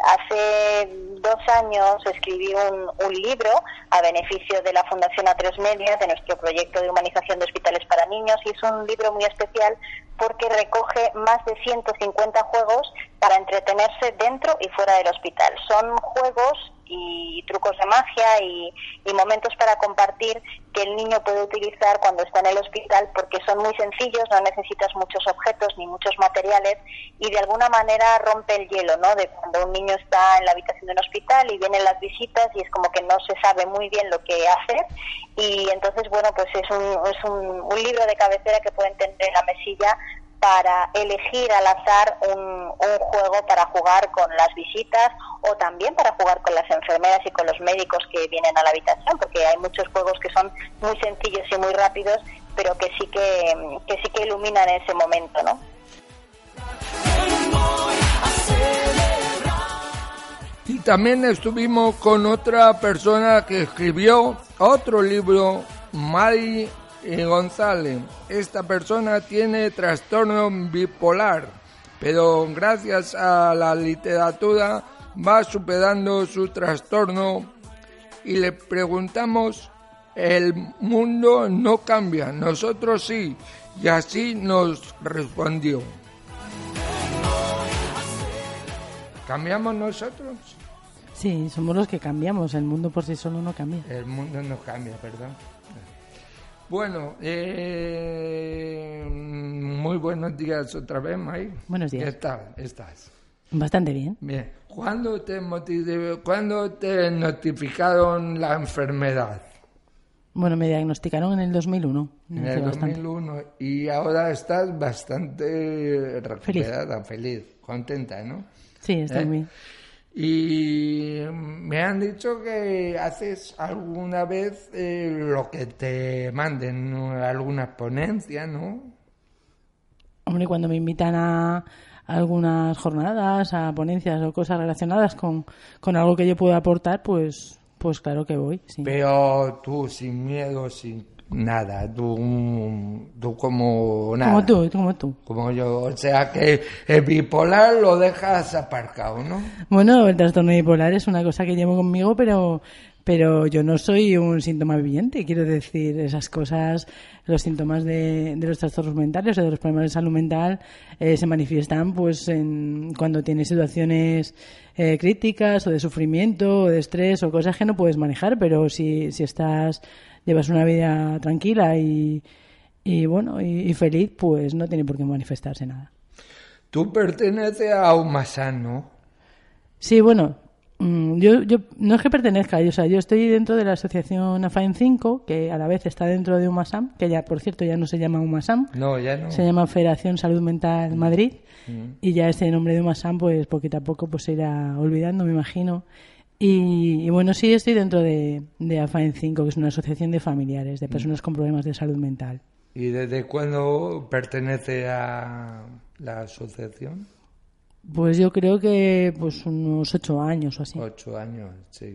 hace dos años escribí un, un libro a beneficio de la Fundación A3 Media, de nuestro proyecto de humanización de hospitales para niños, y es un libro muy especial porque recoge más de 150 juegos para entretenerse dentro y fuera del hospital. Son juegos y trucos de magia y, momentos para compartir que el niño puede utilizar cuando está en el hospital porque son muy sencillos, no necesitas muchos objetos ni muchos materiales y de alguna manera rompe el hielo, ¿no? De cuando un niño está en la habitación de un hospital y vienen las visitas y es como que no se sabe muy bien lo que hacer y entonces, bueno, pues es un, es un, un libro de cabecera que pueden tener en la mesilla para elegir al azar un, juego para jugar con las visitas o también para jugar con las enfermeras y con los médicos que vienen a la habitación, porque hay muchos juegos que son muy sencillos y muy rápidos, pero que sí que, que sí que iluminan ese momento, ¿no? Y también estuvimos con otra persona que escribió otro libro, Mari eh, González. Esta persona tiene trastorno bipolar, pero gracias a la literatura va superando su trastorno y le preguntamos, el mundo no cambia, nosotros sí, y así nos respondió. ¿Cambiamos nosotros? Sí, somos los que cambiamos. El mundo por sí solo no cambia. El mundo no cambia, perdón. Bueno, eh, muy buenos días otra vez, May. Buenos días. ¿Qué tal estás? Bastante bien. Bien. ¿Cuándo te, ¿Cuándo te notificaron la enfermedad? Bueno, me diagnosticaron en el 2001. En el bastante. 2001. Y ahora estás bastante recuperada, feliz, contenta, ¿no? Sí, estoy ¿Eh? bien. Y me han dicho que haces alguna vez eh, lo que te manden, ¿no? algunas ponencias, ¿no? Hombre, cuando me invitan a algunas jornadas, a ponencias o cosas relacionadas con, con algo que yo pueda aportar, pues, pues claro que voy. Sí. Pero tú sin miedo, sin nada, tú, tú como nada. Como tú, como tú. Como yo, o sea que el bipolar lo dejas aparcado, ¿no? Bueno, el trastorno bipolar es una cosa que llevo conmigo, pero, pero yo no soy un síntoma viviente. Quiero decir, esas cosas, los síntomas de, de los trastornos mentales o de los problemas de salud mental eh, se manifiestan pues en, cuando tienes situaciones eh, críticas o de sufrimiento o de estrés o cosas que no puedes manejar, pero si, si estás, llevas una vida tranquila y, y bueno, y, y feliz, pues no tiene por qué manifestarse nada. Tú perteneces a Umasan, ¿no? Sí, bueno, mm, yo, yo no es que pertenezca, yo, o sea, yo estoy dentro de la asociación AFAIN 5, que a la vez está dentro de UMASAM, que ya, por cierto, ya no se llama UMASAM, No, ya no. se llama Federación Salud Mental Madrid, Mm. y ya ese nombre de UMASAM, pues poquito a poco pues se irá olvidando, me imagino. Y, y bueno, sí, estoy dentro de, de AFAIN 5, que es una asociación de familiares, Mm. de personas con problemas de salud mental. ¿Y desde cuándo pertenece a la asociación? Pues yo creo que pues unos ocho años o así. Ocho años, sí.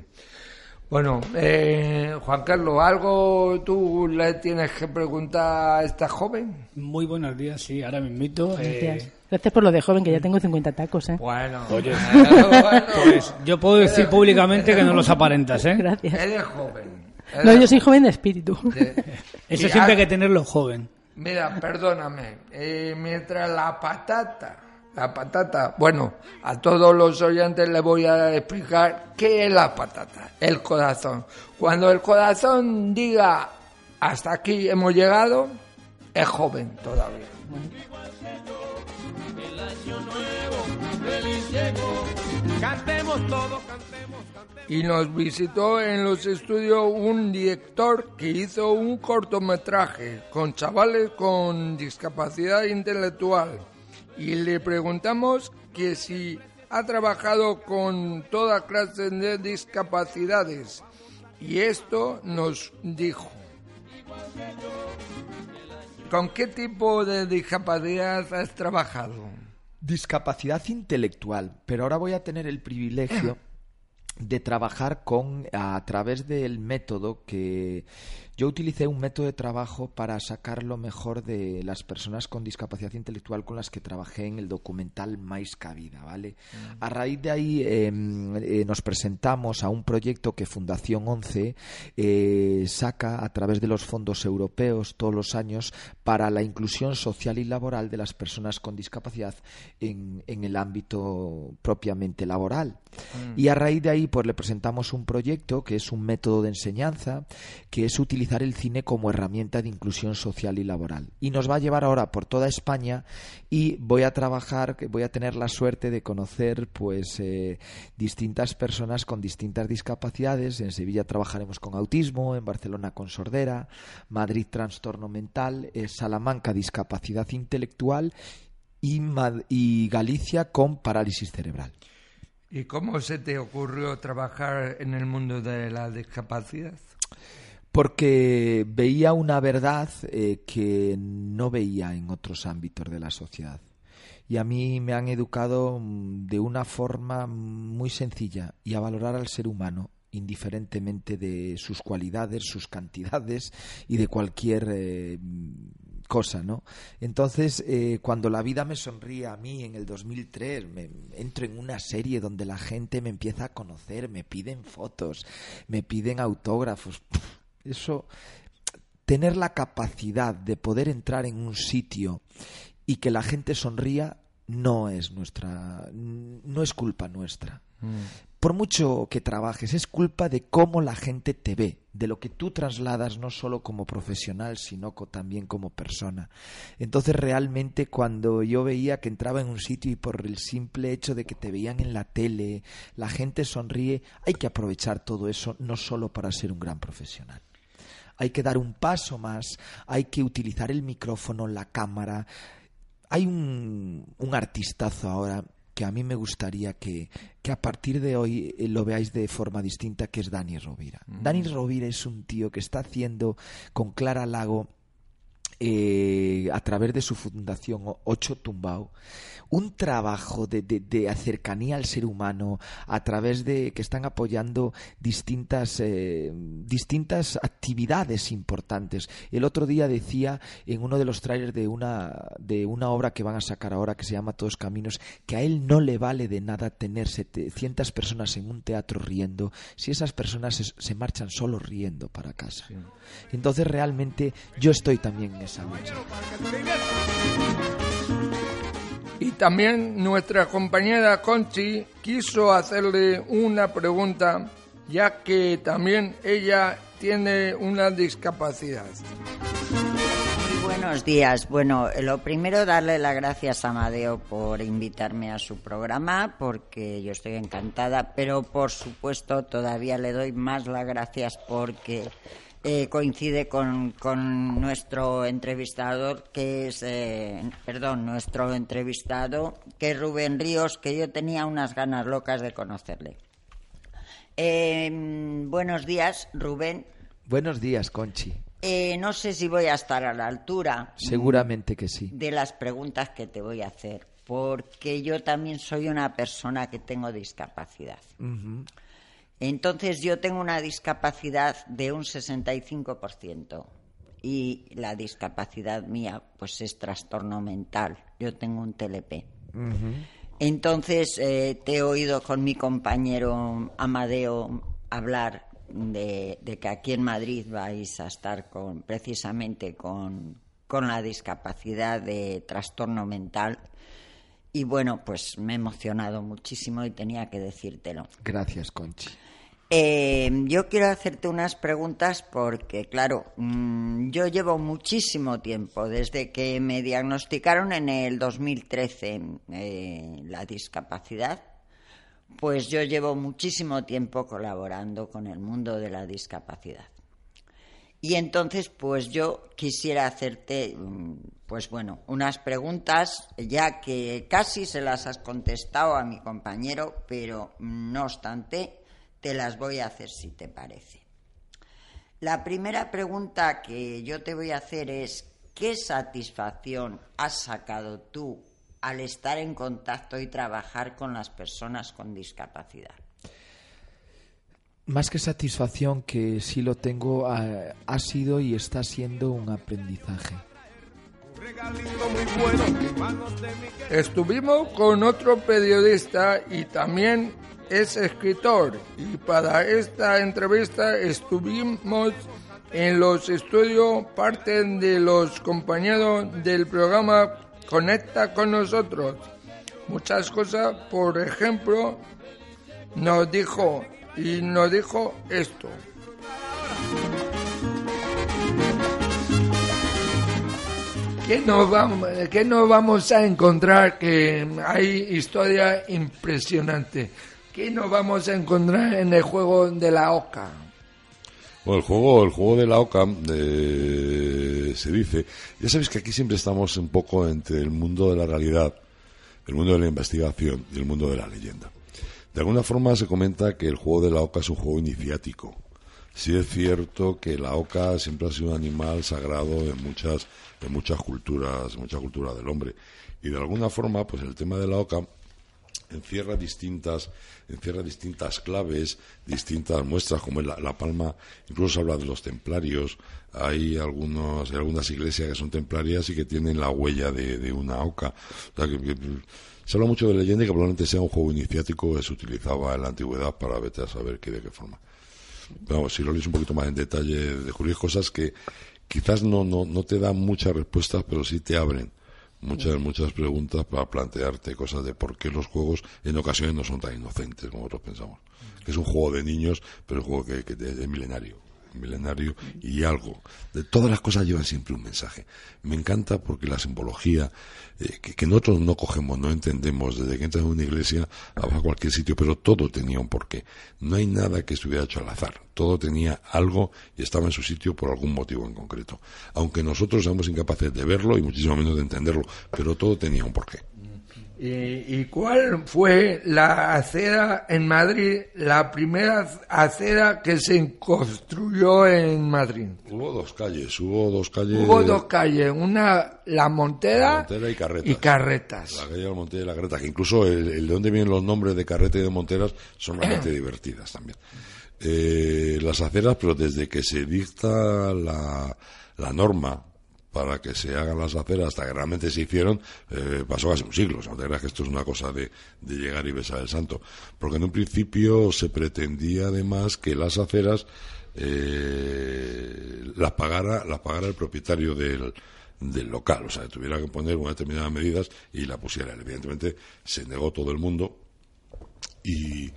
Bueno, eh, Juan Carlos, ¿algo tú le tienes que preguntar a esta joven? Muy buenos días, sí, ahora me invito. Gracias. Gracias por lo de joven, que ya tengo 50 tacos, ¿eh? Bueno, Oye, bueno. pues yo puedo decir públicamente que no los aparentas, ¿eh? Gracias. Eres joven. No, yo soy joven de espíritu. [laughs] Eso Y siempre hay que tenerlo joven. Mira, perdóname, eh, mientras la patata, la patata, bueno, a todos los oyentes les voy a explicar qué es la patata, el corazón. Cuando el corazón diga hasta aquí hemos llegado, es joven todavía. Cantemos todos, cantemos. Y nos visitó en los estudios un director que hizo un cortometraje con chavales con discapacidad intelectual. Y le preguntamos que si ha trabajado con toda clase de discapacidades. Y esto nos dijo. ¿Con qué tipo de discapacidad has trabajado? Discapacidad intelectual, pero ahora voy a tener el privilegio [clears throat] de trabajar con a través del método que yo utilicé un método de trabajo para sacar lo mejor de las personas con discapacidad intelectual con las que trabajé en el documental Mais Cabida, ¿vale? A raíz de ahí eh, eh, nos presentamos a un proyecto que Fundación 11 eh, saca a través de los fondos europeos todos los años para la inclusión social y laboral de las personas con discapacidad en, en el ámbito propiamente laboral. Mm. Y a raíz de ahí pues le presentamos un proyecto que es un método de enseñanza que es utilizar el cine como herramienta de inclusión social y laboral. Y nos va a llevar ahora por toda España y voy a trabajar, voy a tener la suerte de conocer pues eh, distintas personas con distintas discapacidades. En Sevilla trabajaremos con autismo, en Barcelona con sordera, Madrid trastorno mental, eh, Salamanca discapacidad intelectual y, y Galicia con parálisis cerebral. ¿Y cómo se te ocurrió trabajar en el mundo de la discapacidad? porque veía una verdad eh, que no veía en otros ámbitos de la sociedad. Y a mí me han educado mm, de una forma muy sencilla y a valorar al ser humano indiferentemente de sus cualidades, sus cantidades y de cualquier eh, cosa, ¿no? Entonces, eh, cuando la vida me sonríe a mí en el 2003, me, entro en una serie donde la gente me empieza a conocer, me piden fotos, me piden autógrafos. Eso, tener la capacidad de poder entrar en un sitio y que la gente sonría no es nuestra, no es culpa nuestra. Por mucho que trabajes, es culpa de cómo la gente te ve, de lo que tú trasladas no solo como profesional, sino también como persona. Entonces realmente cuando yo veía que entraba en un sitio y por el simple hecho de que te veían en la tele, la gente sonríe, hay que aprovechar todo eso no solo para ser un gran profesional. Hay que dar un paso más, hay que utilizar el micrófono, la cámara. Hay un, un artistazo ahora que a mí me gustaría que, que a partir de hoy eh, lo veáis de forma distinta, que es Dani Rovira. Dani Rovira es un tío que está haciendo con Clara Lago eh, a través de su fundación Ocho Tumbao un trabajo de, de- de cercanía al ser humano a través de que están apoyando distintas eh, distintas actividades importantes. El otro día decía en uno de los trailers de una de una obra que van a sacar ahora que se llama Todos Caminos que a él no le vale de nada tener 700 personas en un teatro riendo si esas personas se, se marchan solo riendo para casa. Entonces realmente yo estoy también en esa Y también nuestra compañera Conchi quiso hacerle una pregunta, ya que también ella tiene una discapacidad. Muy buenos días. Bueno, lo primero darle las gracias a Amadeo por invitarme a su programa, porque yo estoy encantada, pero por supuesto todavía le doy más las gracias porque eh, coincide con, con nuestro entrevistador, que es, eh, perdón, nuestro entrevistado, que es Rubén Ríos, que yo tenía unas ganas locas de conocerle. Eh, buenos días, Rubén. buenos días Conchi Eh, no sé si voy a estar a la altura seguramente que sí de las preguntas que te voy a hacer, porque yo también soy una persona que tengo discapacidad. Entonces yo tengo una discapacidad de un 65% y la discapacidad mía pues es trastorno mental. Yo tengo un TLP. Entonces eh, te he oído con mi compañero Amadeo hablar de, que aquí en Madrid vais a estar con, precisamente con, con la discapacidad de trastorno mental. Y bueno, pues me he emocionado muchísimo y tenía que decírtelo. Gracias, Conchi. Eh, yo quiero hacerte unas preguntas porque, claro, mm, yo llevo muchísimo tiempo, desde que me diagnosticaron en el 2013 eh, la discapacidad, pues yo llevo muchísimo tiempo colaborando con el mundo de la discapacidad. Y entonces, pues yo quisiera hacerte, mm, pues bueno, unas preguntas, ya que casi se las has contestado a mi compañero, pero no obstante, te las voy a hacer si te parece. La primera pregunta que yo te voy a hacer es, ¿qué satisfacción has sacado tú al estar en contacto y trabajar con las personas con discapacidad? Más que satisfacción, que sí lo tengo, ha, sido y está siendo un aprendizaje. Estuvimos con otro periodista y también es escritor y para esta entrevista estuvimos en los estudios parte de los compañeros del programa Conecta con nosotros. Muchas cosas, por ejemplo, nos dijo y nos dijo esto. ¿Qué nos, vamos, ¿Qué nos vamos a encontrar? Que hay historia impresionante. ¿Qué nos vamos a encontrar en el juego de la OCA? Bueno, el juego, el juego de la OCA se dice, ya sabéis que aquí siempre estamos un poco entre el mundo de la realidad, el mundo de la investigación y el mundo de la leyenda. De alguna forma se comenta que el juego de la OCA es un juego iniciático. Sí es cierto que la oca siempre ha sido un animal sagrado en muchas, en muchas culturas, muchas culturas del hombre. Y de alguna forma, pues el tema de la oca encierra distintas, encierra distintas claves, distintas muestras, como la, la, palma, incluso se habla de los templarios, hay algunos, hay algunas iglesias que son templarias y que tienen la huella de, una oca. se habla mucho de leyenda y que probablemente sea un juego iniciático que se utilizaba en la antigüedad para vete a saber qué de qué forma. Vamos, si lo lees un poquito más en detalle, de cosas que quizás no, no, no te dan muchas respuestas, pero sí te abren muchas muchas preguntas para plantearte cosas de por qué los juegos en ocasiones no son tan inocentes como nosotros pensamos. Es un juego de niños, pero es un juego que, que es milenario milenario y algo. De todas las cosas llevan siempre un mensaje. Me encanta porque la simbología eh, que, nosotros no cogemos, no entendemos, desde que entras en una iglesia a cualquier sitio, pero todo tenía un porqué. No hay nada que estuviera hecho al azar. Todo tenía algo y estaba en su sitio por algún motivo en concreto. Aunque nosotros seamos incapaces de verlo y muchísimo menos de entenderlo, pero todo tenía un porqué. ¿Y, cuál fue la acera en Madrid, la primera acera que se construyó en Madrid? Hubo dos calles, hubo dos calles. Hubo dos calles, una, la Montera, y, carretas. y Carretas. La calle de la Montera y la Carreta, que incluso el, de donde vienen los nombres de Carreta y de Monteras son [clears throat] realmente divertidas también. Eh, las aceras, pero desde que se dicta la, la norma para que se hagan las aceras hasta que realmente se hicieron, eh, pasó casi un siglo. O sea, no te creas que esto es una cosa de, llegar y besar el santo. Porque en un principio se pretendía además que las aceras eh, las, pagara, las pagara el propietario del, del local. O sea, que tuviera que poner unas determinadas medidas y la pusiera. Evidentemente se negó todo el mundo y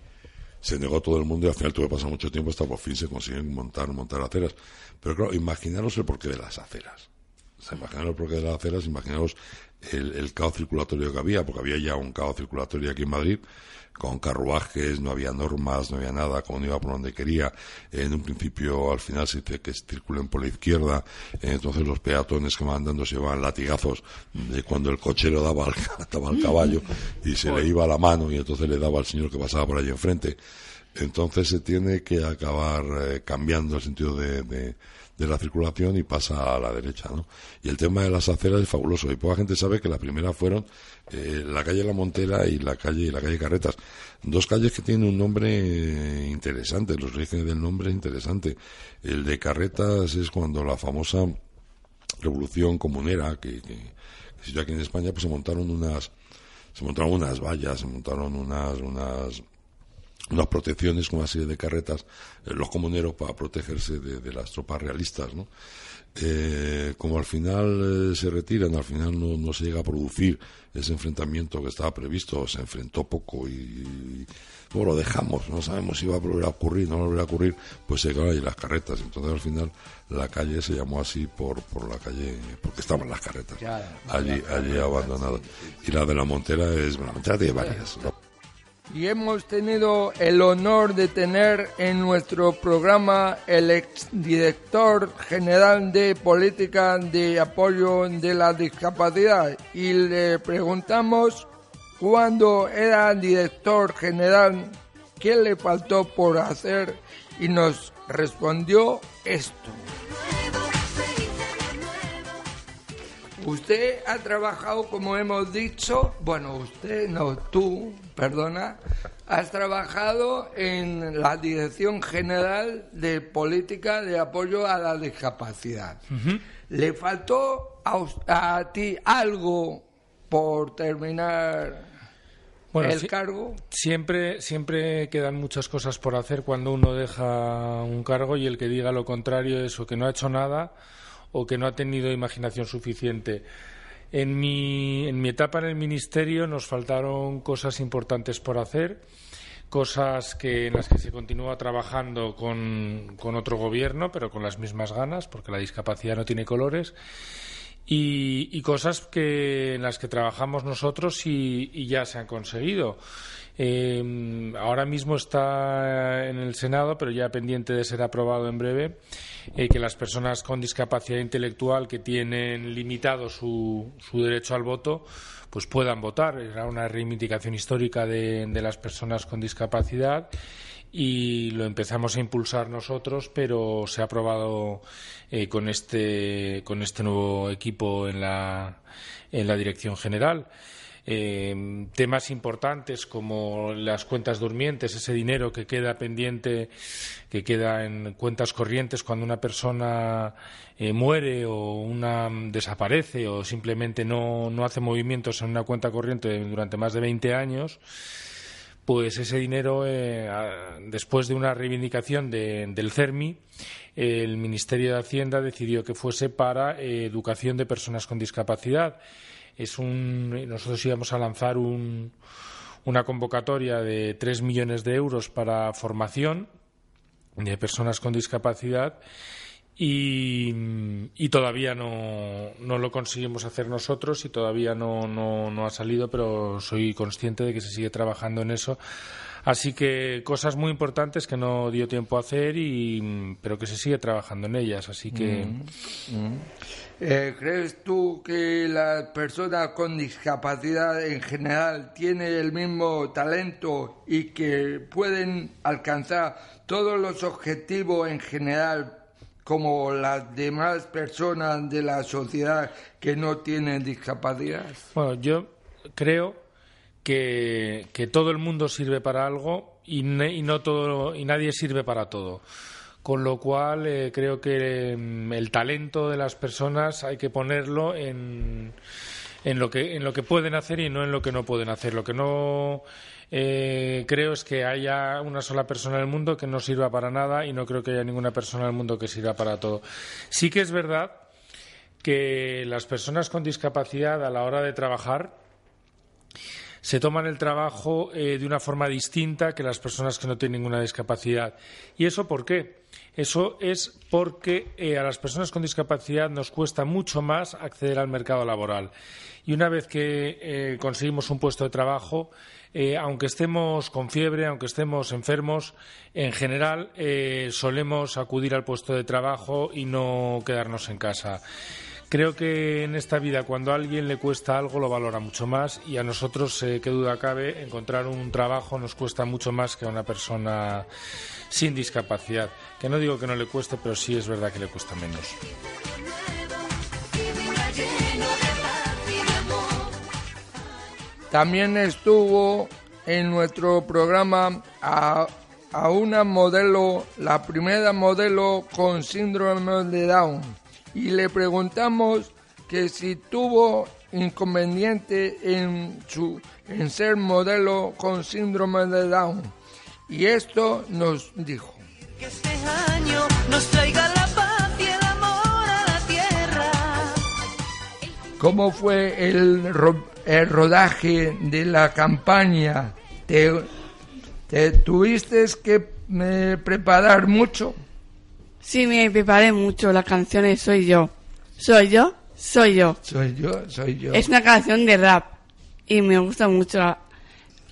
se negó todo el mundo y al final tuvo que pasar mucho tiempo hasta por fin se consiguen montar, montar aceras. Pero claro, imaginaros el porqué de las aceras. Se imaginaron el porqué de las aceras, imaginaos el, caos circulatorio que había, porque había ya un caos circulatorio aquí en Madrid, con carruajes, no había normas, no había nada, como no iba por donde quería. En un principio, al final se dice que circulen por la izquierda, entonces los peatones que van dando se llevaban latigazos de cuando el cochero daba al, [laughs] al caballo y se le iba la mano y entonces le daba al señor que pasaba por allí enfrente. Entonces se tiene que acabar eh, cambiando el sentido de de la circulación y pasa a la derecha, ¿no? Y el tema de las aceras es fabuloso y poca gente sabe que la primera fueron eh, la calle La Montera y la calle la calle Carretas, dos calles que tienen un nombre eh, interesante, los orígenes del nombre es interesante. El de Carretas es cuando la famosa revolución comunera que, que, que aquí en España pues se montaron unas se montaron unas vallas, se montaron unas unas unas protecciones con una serie de carretas, eh, los comuneros para protegerse de, las tropas realistas, ¿no? Eh, como al final eh, se retiran, al final no, no, se llega a producir ese enfrentamiento que estaba previsto, se enfrentó poco y, bueno, lo dejamos, no sabemos si va a volver a ocurrir, no va a volver a ocurrir, pues se quedaron ahí las carretas. Entonces al final la calle se llamó así por, por la calle, porque estaban las carretas allí, allí abandonadas. Y la de la Montera es, la Montera tiene varias, y hemos tenido el honor de tener en nuestro programa el exdirector general de política de apoyo de la discapacidad y le preguntamos cuando era director general qué le faltó por hacer y nos respondió esto. Usted ha trabajado, como hemos dicho, bueno, usted, no, tú, perdona, has trabajado en la Dirección General de Política de Apoyo a la Discapacidad. ¿Le faltó a, ti algo por terminar el cargo? Siempre, siempre quedan muchas cosas por hacer cuando uno deja un cargo y el que diga lo contrario es o que no ha hecho nada o que no ha tenido imaginación suficiente. En mi, etapa en el Ministerio nos faltaron cosas importantes por hacer, cosas que, en las que se continúa trabajando con, con otro gobierno, pero con las mismas ganas, porque la discapacidad no tiene colores. Y, cosas que, en las que trabajamos nosotros y ya se han conseguido. Eh, ahora mismo está en el Senado, pero ya pendiente de ser aprobado en breve, eh, que las personas con discapacidad intelectual que tienen limitado su, su derecho al voto pues puedan votar. Era una reivindicación histórica de, las personas con discapacidad y lo empezamos a impulsar nosotros, pero se ha aprobado eh, con, este, con este nuevo equipo en la, en la dirección general. Eh, temas importantes como las cuentas durmientes, ese dinero que queda pendiente, que queda en cuentas corrientes cuando una persona eh, muere o una desaparece o simplemente no, hace movimientos en una cuenta corriente durante más de 20 años pues ese dinero, eh, después de una reivindicación del CERMI, el Ministerio de Hacienda decidió que fuese para educación de personas con discapacidad es un, nosotros íbamos a lanzar una convocatoria de tres millones de euros para formación de personas con discapacidad y, todavía no, no, lo conseguimos hacer nosotros y todavía no, no, ha salido, pero soy consciente de que se sigue trabajando en eso. Así que cosas muy importantes que no dio tiempo a hacer, y, pero que se sigue trabajando en ellas. Así que. Mm, mm. Eh, ¿Crees tú que las personas con discapacidad en general tienen el mismo talento y que pueden alcanzar todos los objetivos en general como las demás personas de la sociedad que no tienen discapacidad? Bueno, yo creo que, que todo el mundo sirve para algo y, y, no todo, y nadie sirve para todo con lo cual eh, creo que mm, el talento de las personas hay que ponerlo en, en, lo que, en lo que pueden hacer y no en lo que no pueden hacer. Lo que no eh, creo es que haya una sola persona en el mundo que no sirva para nada y no creo que haya ninguna persona en el mundo que sirva para todo. Sí que es verdad que las personas con discapacidad a la hora de trabajar se toman el trabajo eh, de una forma distinta que las personas que no tienen ninguna discapacidad. ¿Y eso por qué? Eso es porque eh, a las personas con discapacidad nos cuesta mucho más acceder al mercado laboral. Y una vez que eh, conseguimos un puesto de trabajo, aunque estemos con fiebre, aunque estemos enfermos, en general solemos acudir al puesto de trabajo y no quedarnos en casa. Creo que en esta vida cuando a alguien le cuesta algo lo valora mucho más y a nosotros, eh, qué duda cabe, encontrar un trabajo nos cuesta mucho más que a una persona sin discapacidad. Que no digo que no le cueste, pero sí es verdad que le cuesta menos. También estuvo en nuestro programa a, a una modelo, la primera modelo con síndrome de Down, y le preguntamos que si tuvo inconveniente en, su, en ser modelo con síndrome de Down. Y esto nos dijo. Que este año nos traiga la paz y el amor a la tierra. ¿Cómo fue el, ro- el rodaje de la campaña? ¿Te, te tuviste que eh, preparar mucho? Sí, me preparé mucho. La canción es Soy yo. Soy yo, soy yo. Soy yo, soy yo. Es una canción de rap y me gusta mucho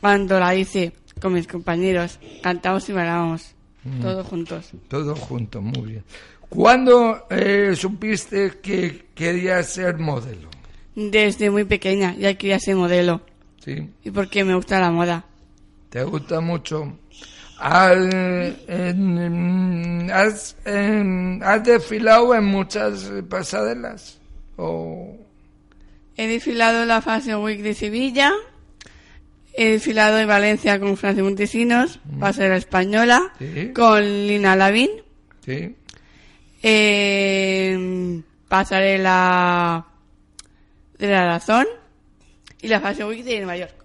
cuando la hice con mis compañeros. Cantamos y bailábamos Mm. todos juntos. Todo junto, muy bien. ¿Cuándo eh, supiste que querías ser modelo? Desde muy pequeña ya quería ser modelo Sí, y porque me gusta la moda. te gusta mucho. Al- en- ¿Has, en- has desfilado en muchas pasarelas? ¿O He desfilado en la Fashion Week de Sevilla. He desfilado en Valencia con Francia Montesinos, pasarela española, Sí. con Lina Lavín. sí? eh, pasarela de la razón y la Fashion Week de Nueva York.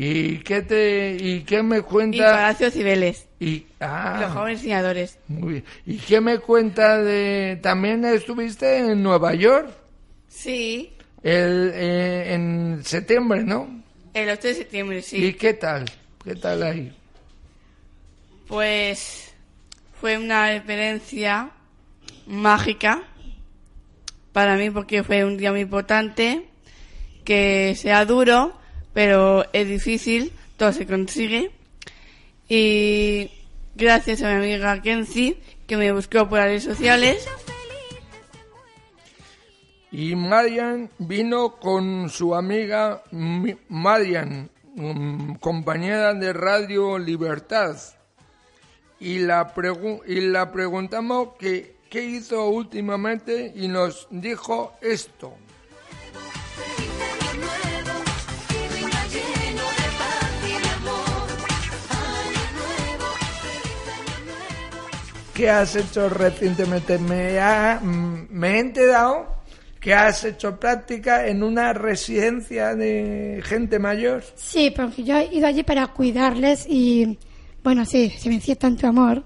¿Y qué te y qué me Y cuenta? Palacio Cibeles. Y ah, Los jóvenes diseñadores. muy bien. ¿Y qué me cuenta de también estuviste en Nueva York Sí, el, eh, en septiembre, ¿no? el 8 de septiembre, sí. ¿Y qué tal? ¿Qué tal ahí? Pues fue una experiencia mágica para mí porque fue un día muy importante, que sea duro, pero es difícil, todo se consigue. Y gracias a mi amiga Kenzie, que me buscó por las redes sociales. Y Marian vino con su amiga Mi- Marian, mm, compañera de Radio Libertad. Y la, y la preguntamos que qué hizo últimamente y nos dijo esto. ¿Qué has hecho recientemente? Me, ha- mm, me he enterado que has hecho práctica en una residencia de gente mayor. Sí, porque yo he ido allí para cuidarles y, bueno, sí, se me tanto amor,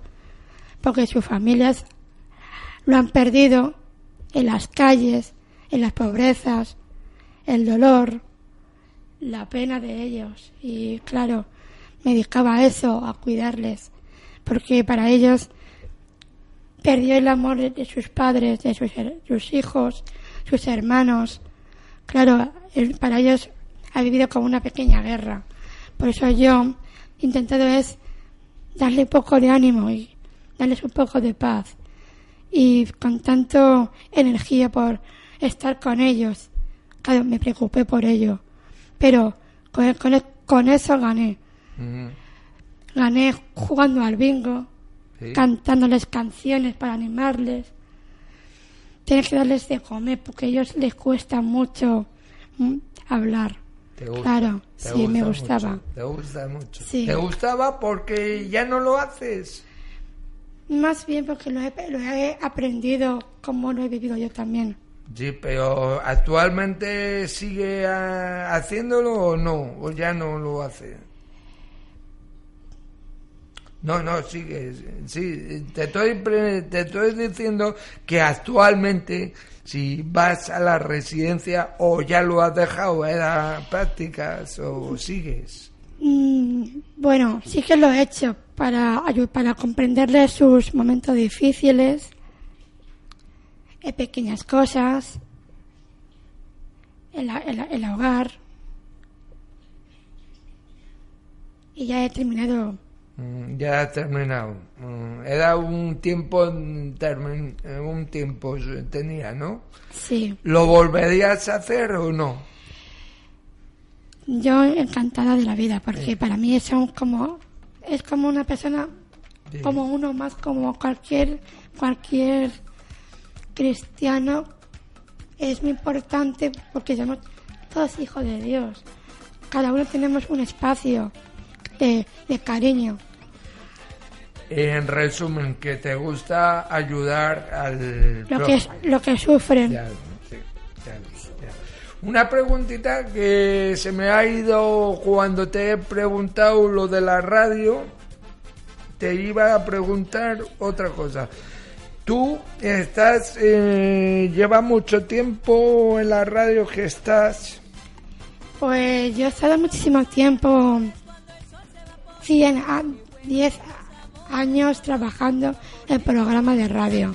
porque sus familias lo han perdido en las calles, en las pobrezas, el dolor, la pena de ellos. Y claro, me dedicaba a eso, a cuidarles, porque para ellos perdió el amor de- sus padres, de sus, hijos, sus hermanos. Claro, para ellos ha vivido como una pequeña guerra. Por eso yo he intentado es darle un poco de ánimo y darles un poco de paz. Y con tanto energía por estar con ellos, claro, me preocupé por ello. Pero con, con, con eso gané. Gané jugando al bingo, Sí. cantándoles canciones para animarles. Tienes que darles de comer porque a ellos les cuesta mucho mm, hablar. ¿Te gusta? Claro, ¿Te sí, me gusta gustaba. mucho? ¿Te gusta mucho? Sí. ¿Te gustaba porque ya no lo haces? Más bien porque lo he, lo he aprendido como lo he vivido yo también. Sí, pero actualmente sigue ah, haciéndolo o no, o ya no lo hace. No, no, sigue, sí, te estoy, te estoy diciendo que actualmente si vas a la residencia o ya lo has dejado, era prácticas o sigues. Bueno, sí que lo he hecho para, para comprenderles sus momentos difíciles, eh, pequeñas cosas, el, el el hogar. Y ya he terminado Ya ha terminado. Mm, Era un tiempo, eh, un tiempo tenía, ¿no? Sí, ¿Lo volverías a hacer o no? yo encantada de la vida, porque para mí es como, es como una persona, Sí. como uno más, como cualquier, cualquier cristiano. Es muy importante porque somos todos hijos de Dios. Cada uno tenemos un espacio de, de cariño. En resumen, que te gusta ayudar al... Lo que, lo que sufren. Ya, sí, ya, ya. Una preguntita que se me ha ido cuando te he preguntado lo de la radio. Te iba a preguntar otra cosa. Tú estás, eh, lleva mucho tiempo en la radio que estás. Pues yo he estado muchísimo tiempo, 100 a 10 años trabajando en programas de radio.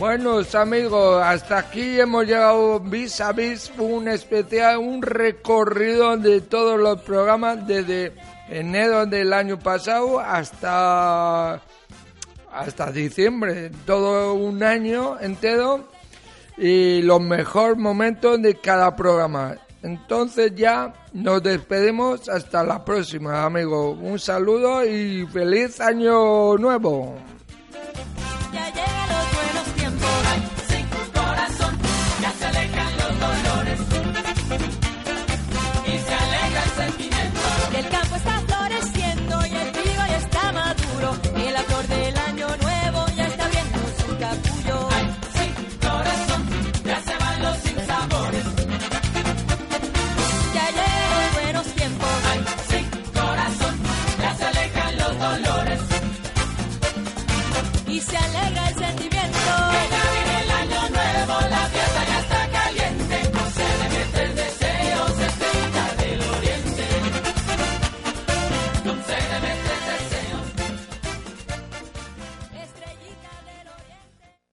Buenos amigos, hasta aquí hemos llegado vis a vis un especial, un recorrido de todos los programas desde enero del año pasado hasta hasta diciembre, todo un año entero y los mejores momentos de cada programa. Entonces ya nos despedimos hasta la próxima, amigos. Un saludo y feliz año nuevo.